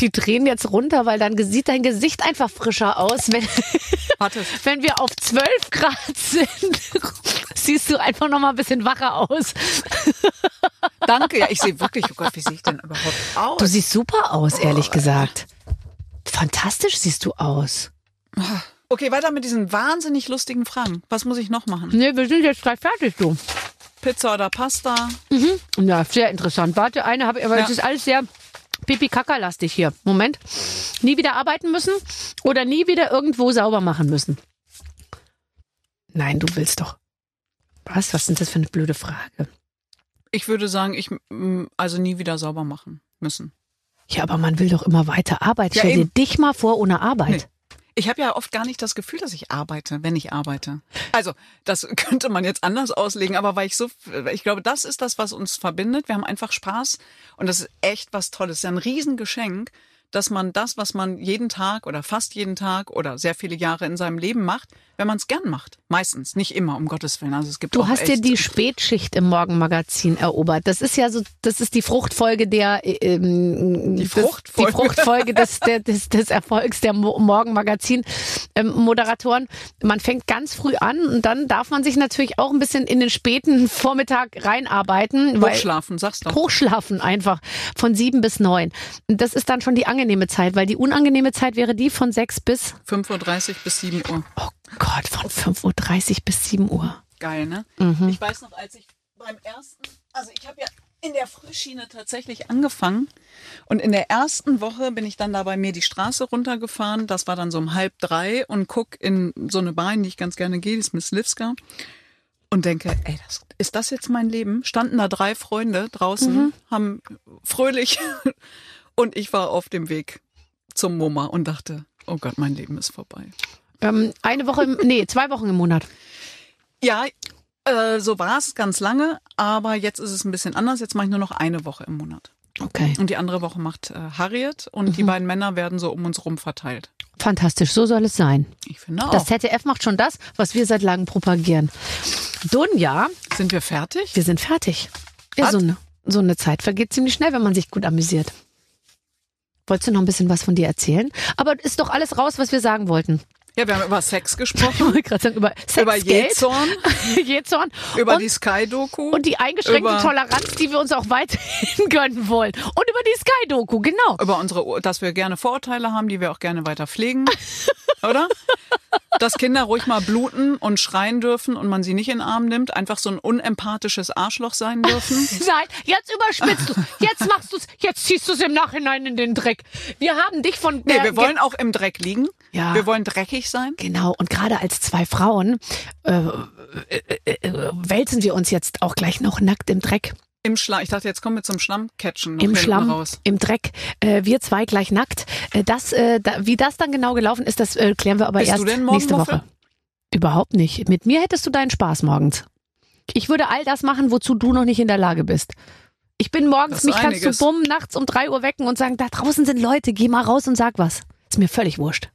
Die drehen jetzt runter, weil dann sieht dein Gesicht einfach frischer aus. Wenn, Warte. wenn wir auf 12 Grad sind, siehst du einfach noch mal ein bisschen wacher aus. Danke. Ja, ich sehe wirklich, oh Gott, wie sehe ich denn überhaupt aus? Du siehst super aus, ehrlich gesagt. Fantastisch siehst du aus. Okay, weiter mit diesen wahnsinnig lustigen Fragen. Was muss ich noch machen? Nee, wir sind jetzt gleich fertig, du. Pizza oder Pasta? Ja, sehr interessant. Warte, eine habe ich, aber Ja. es ist alles sehr pipi-kaka-lastig hier. Moment. Nie wieder arbeiten müssen oder nie wieder irgendwo sauber machen müssen? Nein, du willst doch. Was? Was ist das für eine blöde Frage? Ich würde sagen, ich mm, also nie wieder sauber machen müssen. Ja, aber man will doch immer weiter arbeiten. Ja, Stell dir dich mal vor ohne Arbeit. Nee. Ich habe ja oft gar nicht das Gefühl, dass ich arbeite, wenn ich arbeite. Also, das könnte man jetzt anders auslegen, aber weil ich so, ich glaube, das ist das, was uns verbindet. Wir haben einfach Spaß und das ist echt was Tolles. Das ist ein Riesengeschenk, dass man das, was man jeden Tag oder fast jeden Tag oder sehr viele Jahre in seinem Leben macht, wenn man es gern macht. Meistens, nicht immer, um Gottes Willen. Also es gibt Du hast dir die Spätschicht im Morgenmagazin erobert. Das ist ja so, das ist die Fruchtfolge der ähm, Die des- Fruchtfolge. die Fruchtfolge des, des, des Erfolgs der Mo Morgenmagazin ähm. Man fängt ganz früh an und dann darf man sich natürlich auch ein bisschen in den späten Vormittag reinarbeiten, weil Hochschlafen, sagst du. hochschlafen einfach von sieben bis neun. Das ist dann schon die angenehme Zeit, weil die unangenehme Zeit wäre die von sechs bis 5.30 Uhr bis 7 Uhr. oh Gott von 5.30 Uhr bis sieben Uhr. Geil, ne? Mhm. Ich weiß noch, als ich beim ersten, also ich habe ja in der Frühschiene tatsächlich angefangen und in der ersten Woche bin ich dann da bei mir die Straße runtergefahren. Das war dann so um halb drei und guck in so eine Bar, in die ich ganz gerne gehe, die ist Miss Livska und denke, ey, das, ist das jetzt mein Leben? Standen da drei Freunde draußen, Mhm. haben fröhlich und ich war auf dem Weg zum MoMA und dachte, oh Gott, mein Leben ist vorbei. Ähm, eine Woche, im, nee, zwei Wochen im Monat. Ja, äh, so war es ganz lange, aber jetzt ist es ein bisschen anders. Jetzt mache ich nur noch eine Woche im Monat. Okay. Und die andere Woche macht äh, Harriet und Mhm. die beiden Männer werden so um uns rum verteilt. Fantastisch, so soll es sein. Ich finde auch. Das ZDF macht schon das, was wir seit langem propagieren. Dunja, Sind wir fertig? wir sind fertig. Ja, so eine, so eine Zeit vergeht ziemlich schnell, wenn man sich gut amüsiert. Wolltest du noch ein bisschen was von dir erzählen? Aber ist doch alles raus, was wir sagen wollten. Ja, wir haben über Sex Ich gesprochen, wollte gerade sagen, über Sex, über Jezorn, Jezorn über und, die Sky-Doku. und die eingeschränkte Toleranz, die wir uns auch weiterhin gönnen wollen. Und über die Sky-Doku, genau. über unsere, dass wir gerne Vorurteile haben, die wir auch gerne weiter pflegen. Oder? Dass Kinder ruhig mal bluten und schreien dürfen und man sie nicht in den Arm nimmt, einfach so ein unempathisches Arschloch sein dürfen. Nein, jetzt überspitzt du Jetzt machst du's. Jetzt ziehst du's im Nachhinein in den Dreck. Wir haben dich von Nee, wir wollen auch im Dreck liegen. Ja. Wir wollen dreckig sein. Genau, und gerade als zwei Frauen äh, äh, äh, wälzen wir uns jetzt auch gleich noch nackt im Dreck. Im Schlamm. Ich dachte, jetzt kommen wir zum Schlammcatchen Im Schlamm, raus. im Dreck. Äh, wir zwei gleich nackt. Äh, das, äh, da, wie das dann genau gelaufen ist, das äh, klären wir aber Bist erst du denn nächste? Woche. Überhaupt nicht. Mit mir hättest du deinen Spaß morgens. Ich würde all das machen, wozu du noch nicht in der Lage bist. Ich bin morgens, mich kannst du einiges. bumm nachts um drei Uhr wecken und sagen, da draußen sind Leute, geh mal raus und sag was. Ist mir völlig wurscht.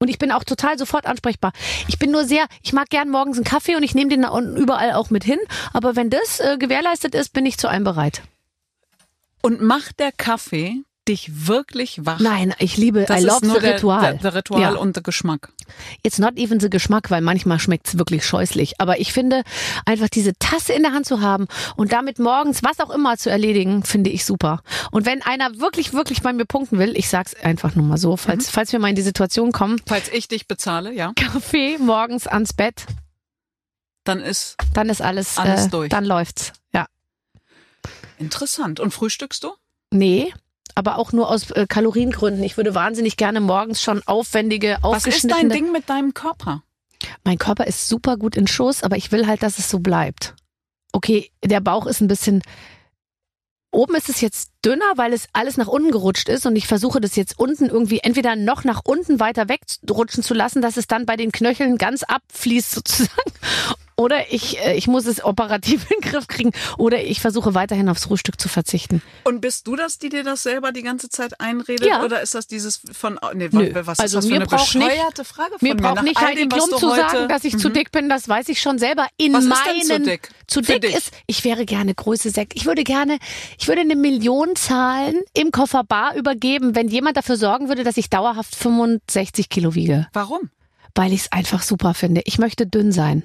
Und ich bin auch total sofort ansprechbar. Ich bin nur sehr, ich mag gern morgens einen Kaffee und ich nehme den überall auch mit hin. Aber wenn das äh, gewährleistet ist, bin ich zu allem bereit. Und macht der Kaffee dich wirklich wach? Nein, ich liebe, das I love ist nur the der, Ritual. Der, der Ritual Ja. und der Geschmack. It's not even the Geschmack, weil manchmal schmeckt's wirklich scheußlich. Aber ich finde, einfach diese Tasse in der Hand zu haben und damit morgens was auch immer zu erledigen, finde ich super. Und wenn einer wirklich, wirklich bei mir punkten will, ich sag's einfach nur mal so, falls, falls wir mal in die Situation kommen, Falls ich dich bezahle, ja, Kaffee morgens ans Bett, dann ist dann ist alles, Alles äh, durch. dann läuft's. Ja. interessant. Und frühstückst du? Nee. Aber auch nur aus äh, Kaloriengründen. Ich würde wahnsinnig gerne morgens schon aufwendige, Was ist aufgeschnittene. dein Ding mit deinem Körper? Mein Körper ist super gut in Schuss, aber ich will halt, dass es so bleibt. Okay, der Bauch ist ein bisschen. Oben ist es jetzt dünner, weil es alles nach unten gerutscht ist und ich versuche das jetzt unten irgendwie entweder noch nach unten weiter wegrutschen zu lassen, dass es dann bei den Knöcheln ganz abfließt sozusagen. Oder ich, äh, ich muss es operativ in den Griff kriegen. Oder ich versuche weiterhin aufs Frühstück zu verzichten. Und bist du das, die dir das selber die ganze Zeit einredet? Ja. Oder ist das dieses von, nee, Nö. was Also ist das für mir eine braucht nicht- bescheuerte Frage von Mir mir? braucht nicht Heidi dem, Klum zu sagen, dass ich zu Mhm. dick bin, das weiß ich schon selber. In Was ist meinen denn zu dick? Zu dick ist, ich wäre gerne Größe 6. Ich würde gerne, ich würde eine Million zahlen im Kofferbar übergeben, wenn jemand dafür sorgen würde, dass ich dauerhaft 65 Kilo wiege. Warum? Weil ich es einfach super finde. Ich möchte dünn sein.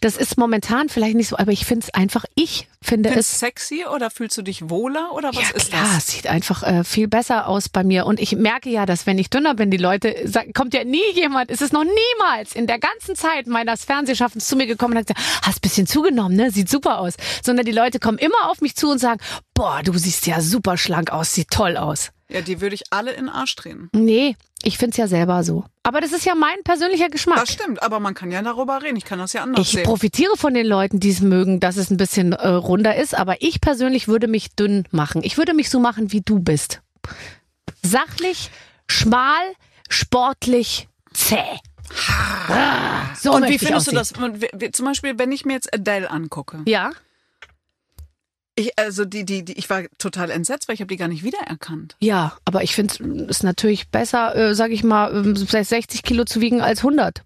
Das ist momentan vielleicht nicht so, aber ich finde es einfach, ich finde Findest es sexy oder fühlst du dich wohler oder was ja, ist klar, das? es sieht einfach äh, viel besser aus bei mir. Und ich merke ja, dass wenn ich dünner bin, die Leute, sagen, kommt ja nie jemand, es ist noch niemals in der ganzen Zeit meines Fernsehschaffens zu mir gekommen und hat gesagt, hast ein bisschen zugenommen, ne? Sieht super aus. Sondern die Leute kommen immer auf mich zu und sagen, boah, du siehst ja super schlank aus, sieht toll aus. Ja, die würde ich alle in den Arsch drehen. Nee, ich find's ja selber so. Aber das ist ja mein persönlicher Geschmack. Das stimmt, aber man kann ja darüber reden. Ich kann das ja anders Ich sehen. profitiere von den Leuten, die es mögen, dass es ein bisschen äh, runder ist, aber ich persönlich würde mich dünn machen. Ich würde mich so machen, wie du bist. Sachlich, schmal, sportlich, zäh. Ah, so Und wie ich findest du das? Zum Beispiel, wenn ich mir jetzt Adele angucke. Ja. Ich, also die, die, die, ich war total entsetzt, weil ich habe die gar nicht wiedererkannt. Ja, aber ich finde es natürlich besser, äh, sag ich mal, ähm, 60 Kilo zu wiegen als 100.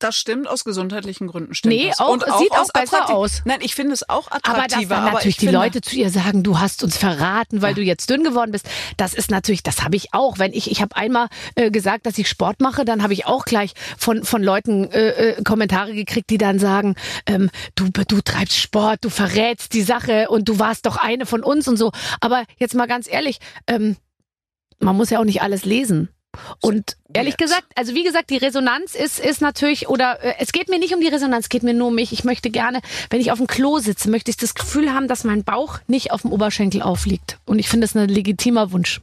Das stimmt, aus gesundheitlichen Gründen stimmt Nee, das. auch- Und es sieht auch aus besser attraktiv- aus. Nein, ich finde es auch Aber dass attraktiver. dann aber natürlich ich die finde, Leute zu ihr sagen, du hast uns verraten, weil du jetzt dünn geworden bist. Das ist natürlich, das habe ich auch. Wenn ich, ich habe einmal äh, gesagt, dass ich Sport mache, dann habe ich auch gleich von von Leuten äh, äh, Kommentare gekriegt, die dann sagen, ähm, du du treibst Sport, du verrätst die Sache und du warst doch eine von uns und so. Aber jetzt mal ganz ehrlich, ähm, man muss ja auch nicht alles lesen. Und ehrlich Jetzt. gesagt, also wie gesagt, die Resonanz ist, ist natürlich, oder äh, es geht mir nicht um die Resonanz, es geht mir nur um mich. Ich möchte gerne, wenn ich auf dem Klo sitze, möchte ich das Gefühl haben, dass mein Bauch nicht auf dem Oberschenkel aufliegt. Und ich finde das ein legitimer Wunsch.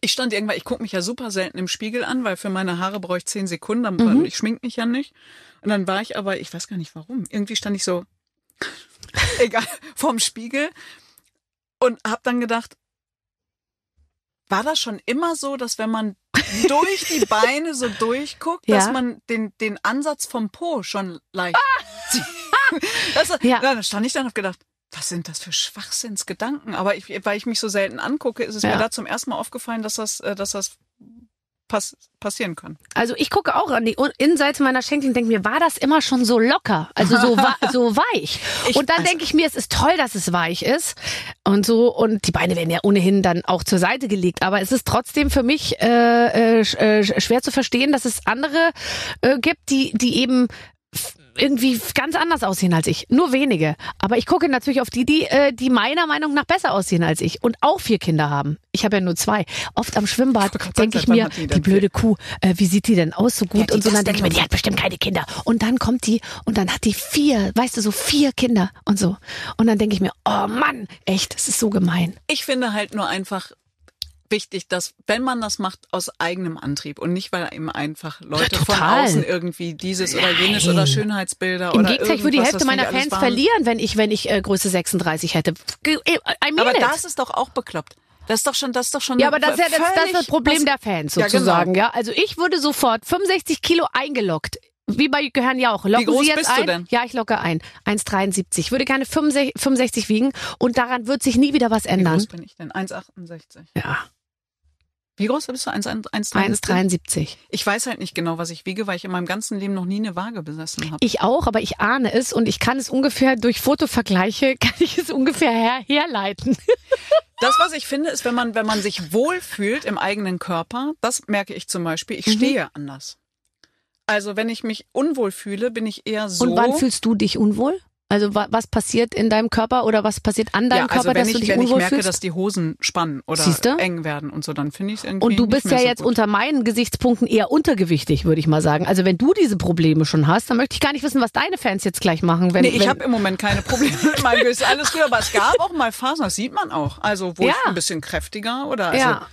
Ich stand irgendwann, ich gucke mich ja super selten im Spiegel an, weil für meine Haare brauche ich zehn Sekunden, Mhm. ich schmink mich ja nicht. Und dann war ich aber, ich weiß gar nicht warum, irgendwie stand ich so, egal, vorm Spiegel und habe dann gedacht, war das schon immer so, dass wenn man durch die Beine so durchguckt, Ja. dass man den, den Ansatz vom Po schon leicht sieht? Das, Ja. Dann stand ich dann und hab gedacht, was sind das für Schwachsinnsgedanken? Aber ich, weil ich mich so selten angucke, ist es Ja. mir da zum ersten Mal aufgefallen, dass das, äh, dass das pass passieren kann. Also ich gucke auch an die Innenseite meiner Schenkel und denke mir, war das immer schon so locker? Also so, wa so weich. Ich- und dann also- denke ich mir, es ist toll, dass es weich ist. Und so, und die Beine werden ja ohnehin dann auch zur Seite gelegt. Aber es ist trotzdem für mich äh, äh, äh, schwer zu verstehen, dass es andere äh, gibt, die, die eben irgendwie ganz anders aussehen als ich. Nur wenige. Aber ich gucke natürlich auf die, die, äh, die meiner Meinung nach besser aussehen als ich und auch vier Kinder haben. Ich habe ja nur zwei. Oft am Schwimmbad denke ich mir, die die blöde Kuh, äh, wie sieht die denn aus so gut hat und so. dann denke ich mir, die hat bestimmt keine Kinder. Und dann kommt die und dann hat die vier, weißt du, so vier Kinder und so. Und dann denke ich mir, oh Mann, echt, das ist so gemein. Ich finde halt nur einfach wichtig, dass wenn man das macht aus eigenem Antrieb und nicht, weil eben einfach Leute von total. außen irgendwie dieses oder jenes oder Schönheitsbilder Im oder Gegenteil, ich würde die Hälfte meiner Fans verlieren, wenn ich, wenn ich äh, Größe 36 hätte. I mean Aber it. das ist doch auch bekloppt. Das ist doch schon, das ist doch schon. Ja, aber das ist ja das, das, ist das Problem der Fans Ja, sozusagen, genau. ja. Also ich würde sofort 65 Kilo eingeloggt. Wie bei Gehören ja auch. Locken Wie groß Sie jetzt bist du ein? denn? Ja, ich locke ein. 1,73. Ich würde gerne 65, 65 wiegen und daran wird sich nie wieder was Wie ändern. groß bin ich denn? 1,68. Ja, Wie groß bist du? 1,73? 1,73. Ich weiß halt nicht genau, was ich wiege, weil ich in meinem ganzen Leben noch nie eine Waage besessen habe. Ich auch, aber ich ahne es und ich kann es ungefähr durch Fotovergleiche, kann ich es ungefähr her, herleiten. Das, was ich finde, ist, wenn man, wenn man sich wohlfühlt im eigenen Körper, das merke ich zum Beispiel, Mhm. ich stehe anders. Also wenn ich mich unwohl fühle, bin ich eher so. Und wann fühlst du dich unwohl? Also wa was passiert in deinem Körper oder was passiert an deinem ja, also Körper, dass ich, du dich wenn ich unwohl merke, fühlst? dass die Hosen spannen oder Siehste? eng werden und so, dann finde ich es irgendwie Und du bist ja so jetzt gut. unter meinen Gesichtspunkten eher untergewichtig, würde ich mal sagen. Also wenn du diese Probleme schon hast, dann möchte ich gar nicht wissen, was deine Fans jetzt gleich machen. Wenn, Nee, ich habe im Moment keine Probleme mit meinem Gewicht. Alles gut, aber es gab auch mal Phasen, das sieht man auch. Also wo Ja. ich ein bisschen kräftiger oder also, ja.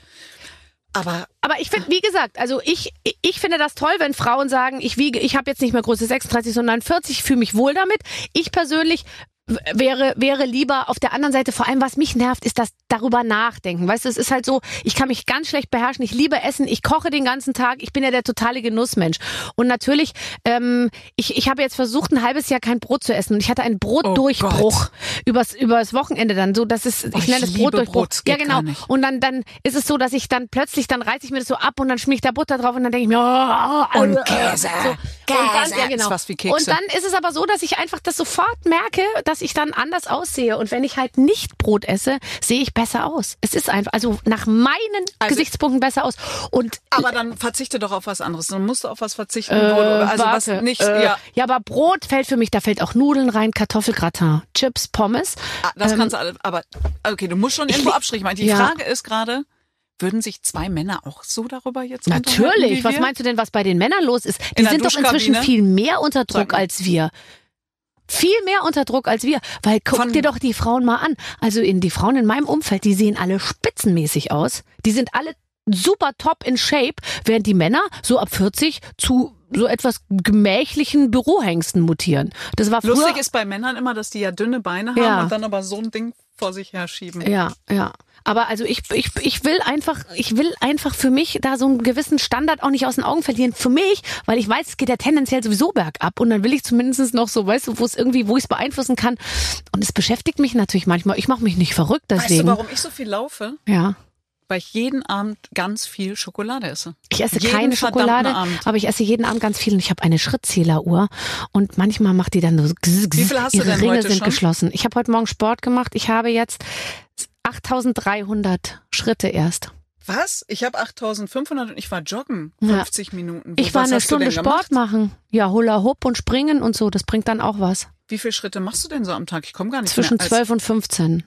Aber Aber ich finde, wie gesagt, also ich, ich finde das toll, wenn Frauen sagen, ich wiege, ich habe jetzt nicht mehr Größe 36, sondern 40, fühle mich wohl damit. Ich persönlich wäre wäre lieber auf der anderen Seite. Vor allem was mich nervt ist das darüber nachdenken. Weißt du es ist halt so ich kann mich ganz schlecht beherrschen. Ich liebe Essen. Ich koche den ganzen Tag. Ich bin ja der totale Genussmensch. Und natürlich ähm, ich ich habe jetzt versucht ein halbes Jahr kein Brot zu essen. Und ich hatte einen Brotdurchbruch übers übers Wochenende dann. So dass es ich Oh, ich nenne es liebe Brotdurchbruch. Brot, das ja genau. und dann dann ist es so dass ich dann plötzlich dann reiße ich mir das so ab und dann schmier ich da Butter drauf und dann denke ich mir oh, Und äh, Käse. so. und dann, Käse. ja, genau. Ist und dann ist es aber so, dass ich einfach das sofort merke, dass ich dann anders aussehe. Und wenn ich halt nicht Brot esse, sehe ich besser aus. Es ist einfach, also nach meinen Also- Gesichtspunkten besser aus. Und aber dann verzichte doch auf was anderes. Dann musst du auf was verzichten. äh, also warte, was nicht, äh, ja, ja, aber Brot fällt für mich, da fällt auch Nudeln rein, Kartoffelgratin, Chips, Pommes. ah, das ähm, kannst du alle, aber okay, du musst schon irgendwo Abstriche machen. Die ja. Frage ist gerade, würden sich zwei Männer auch so darüber jetzt Natürlich. Was meinst du denn, was bei den Männern los ist? Die In sind doch inzwischen viel mehr unter Druck als wir. Viel mehr unter Druck als wir. Weil guck Von- dir doch die Frauen mal an. Also in die Frauen in meinem Umfeld, die sehen alle spitzenmäßig aus. Die sind alle super top in Shape, während die Männer so ab 40 zu so etwas gemächlichen Bürohengsten mutieren. Das war. Lustig ist bei Männern immer, dass die ja dünne Beine haben Ja. und dann aber so ein Ding vor sich herschieben. Ja, ja. Aber also ich, ich, ich will einfach, ich will einfach für mich da so einen gewissen Standard auch nicht aus den Augen verlieren. Für mich, weil ich weiß, es geht ja tendenziell sowieso bergab und dann will ich zumindest noch so, weißt du, wo es irgendwie, wo ich es beeinflussen kann. Und es beschäftigt mich natürlich manchmal. Ich mache mich nicht verrückt Weißt deswegen. du, warum ich so viel laufe? Ja. Weil ich jeden Abend ganz viel Schokolade esse. Ich esse Jeden keine Schokolade, Abend. aber ich esse jeden Abend ganz viel und ich habe eine Schrittzähleruhr und manchmal macht die dann so Wie viel hast du ihre denn Ringe sind schon? geschlossen. Ich habe heute Morgen Sport gemacht. Ich habe jetzt 8300 Schritte erst. Was? Ich habe 8500 und ich war joggen. Ja. 50 Minuten. Wo, Ich war eine Stunde Sport gemacht? machen. Ja, Hula Hoop und Springen und so. Das bringt dann auch was. Wie viele Schritte machst du denn so am Tag? Ich komme gar nicht Zwischen mehr. 12 und 15. Ich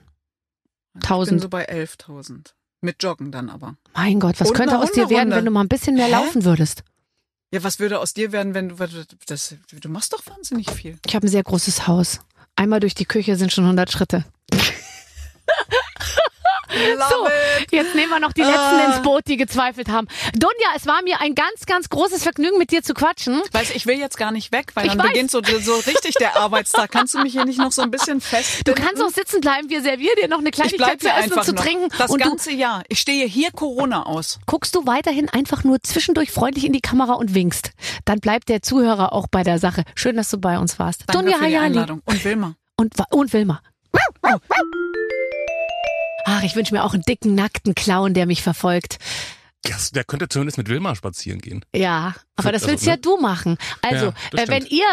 bin 1000. so bei 11.000. Mit Joggen dann aber. Mein Gott, was Und könnte aus dir werden, wenn du mal ein bisschen mehr Hä? laufen würdest? Ja, was würde aus dir werden, wenn du das, du machst doch wahnsinnig viel. Ich habe ein sehr großes Haus. Einmal durch die Küche sind schon 100 Schritte. Love it. Jetzt nehmen wir noch die letzten Ah. ins Boot, die gezweifelt haben. Dunja, es war mir ein ganz, ganz großes Vergnügen, mit dir zu quatschen. Weißt du, ich will jetzt gar nicht weg, weil Ich dann weiß. beginnt so, so richtig der Arbeitstag. Kannst du mich hier nicht noch so ein bisschen fest? Du kannst auch sitzen bleiben. Wir servieren dir noch eine Kleinigkeit zu essen und zu noch. trinken. Das und ganze Jahr. Ich stehe hier Corona aus. guckst du weiterhin einfach nur zwischendurch freundlich in die Kamera und winkst. Dann bleibt der Zuhörer auch bei der Sache. Schön, dass du bei uns warst. Danke Dunja für die Hayali. Einladung. Und Wilma. Und, und Wilma. Ach, ich wünsche mir auch einen dicken, nackten Clown, der mich verfolgt. Ja, der könnte zumindest mit Wilma spazieren gehen. Ja, aber das Also, willst ja ne? du machen. Also, Ja, das äh, wenn ihr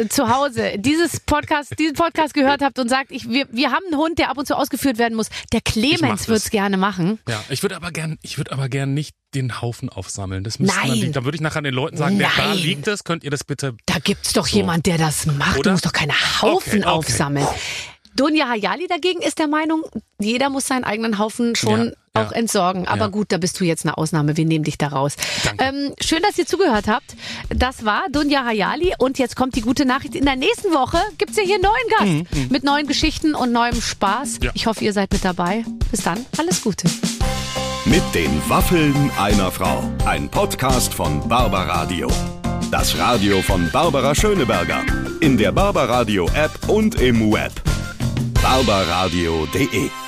äh, zu Hause dieses Podcast, diesen Podcast gehört habt und sagt, ich, wir, wir haben einen Hund, der ab und zu ausgeführt werden muss, der Clemens das. wird's gerne machen. Ja, ich würde aber gern, ich würde aber gern nicht den Haufen aufsammeln. Das müsste man Nein. nicht. Dann würde ich nachher den Leuten sagen, wer da Nein. liegt es, könnt ihr das bitte. Da gibt's doch So. jemand, der das macht. Oder? Du musst doch keine Haufen Okay, okay. aufsammeln. Dunja Hayali dagegen ist der Meinung, jeder muss seinen eigenen Haufen schon Ja, ja. auch entsorgen. Aber Ja. gut, da bist du jetzt eine Ausnahme. Wir nehmen dich da raus. Ähm, schön, dass ihr zugehört habt. Das war Dunja Hayali und jetzt kommt die gute Nachricht. In der nächsten Woche gibt's ja hier einen neuen Gast mit neuen Geschichten und neuem Spaß. Mhm, Ja. Ich hoffe, ihr seid mit dabei. Bis dann, alles Gute. Mit den Waffeln einer Frau. Ein Podcast von Barbaradio. Das Radio von Barbara Schöneberger. In der Barbaradio App und im Web. barbaradio.de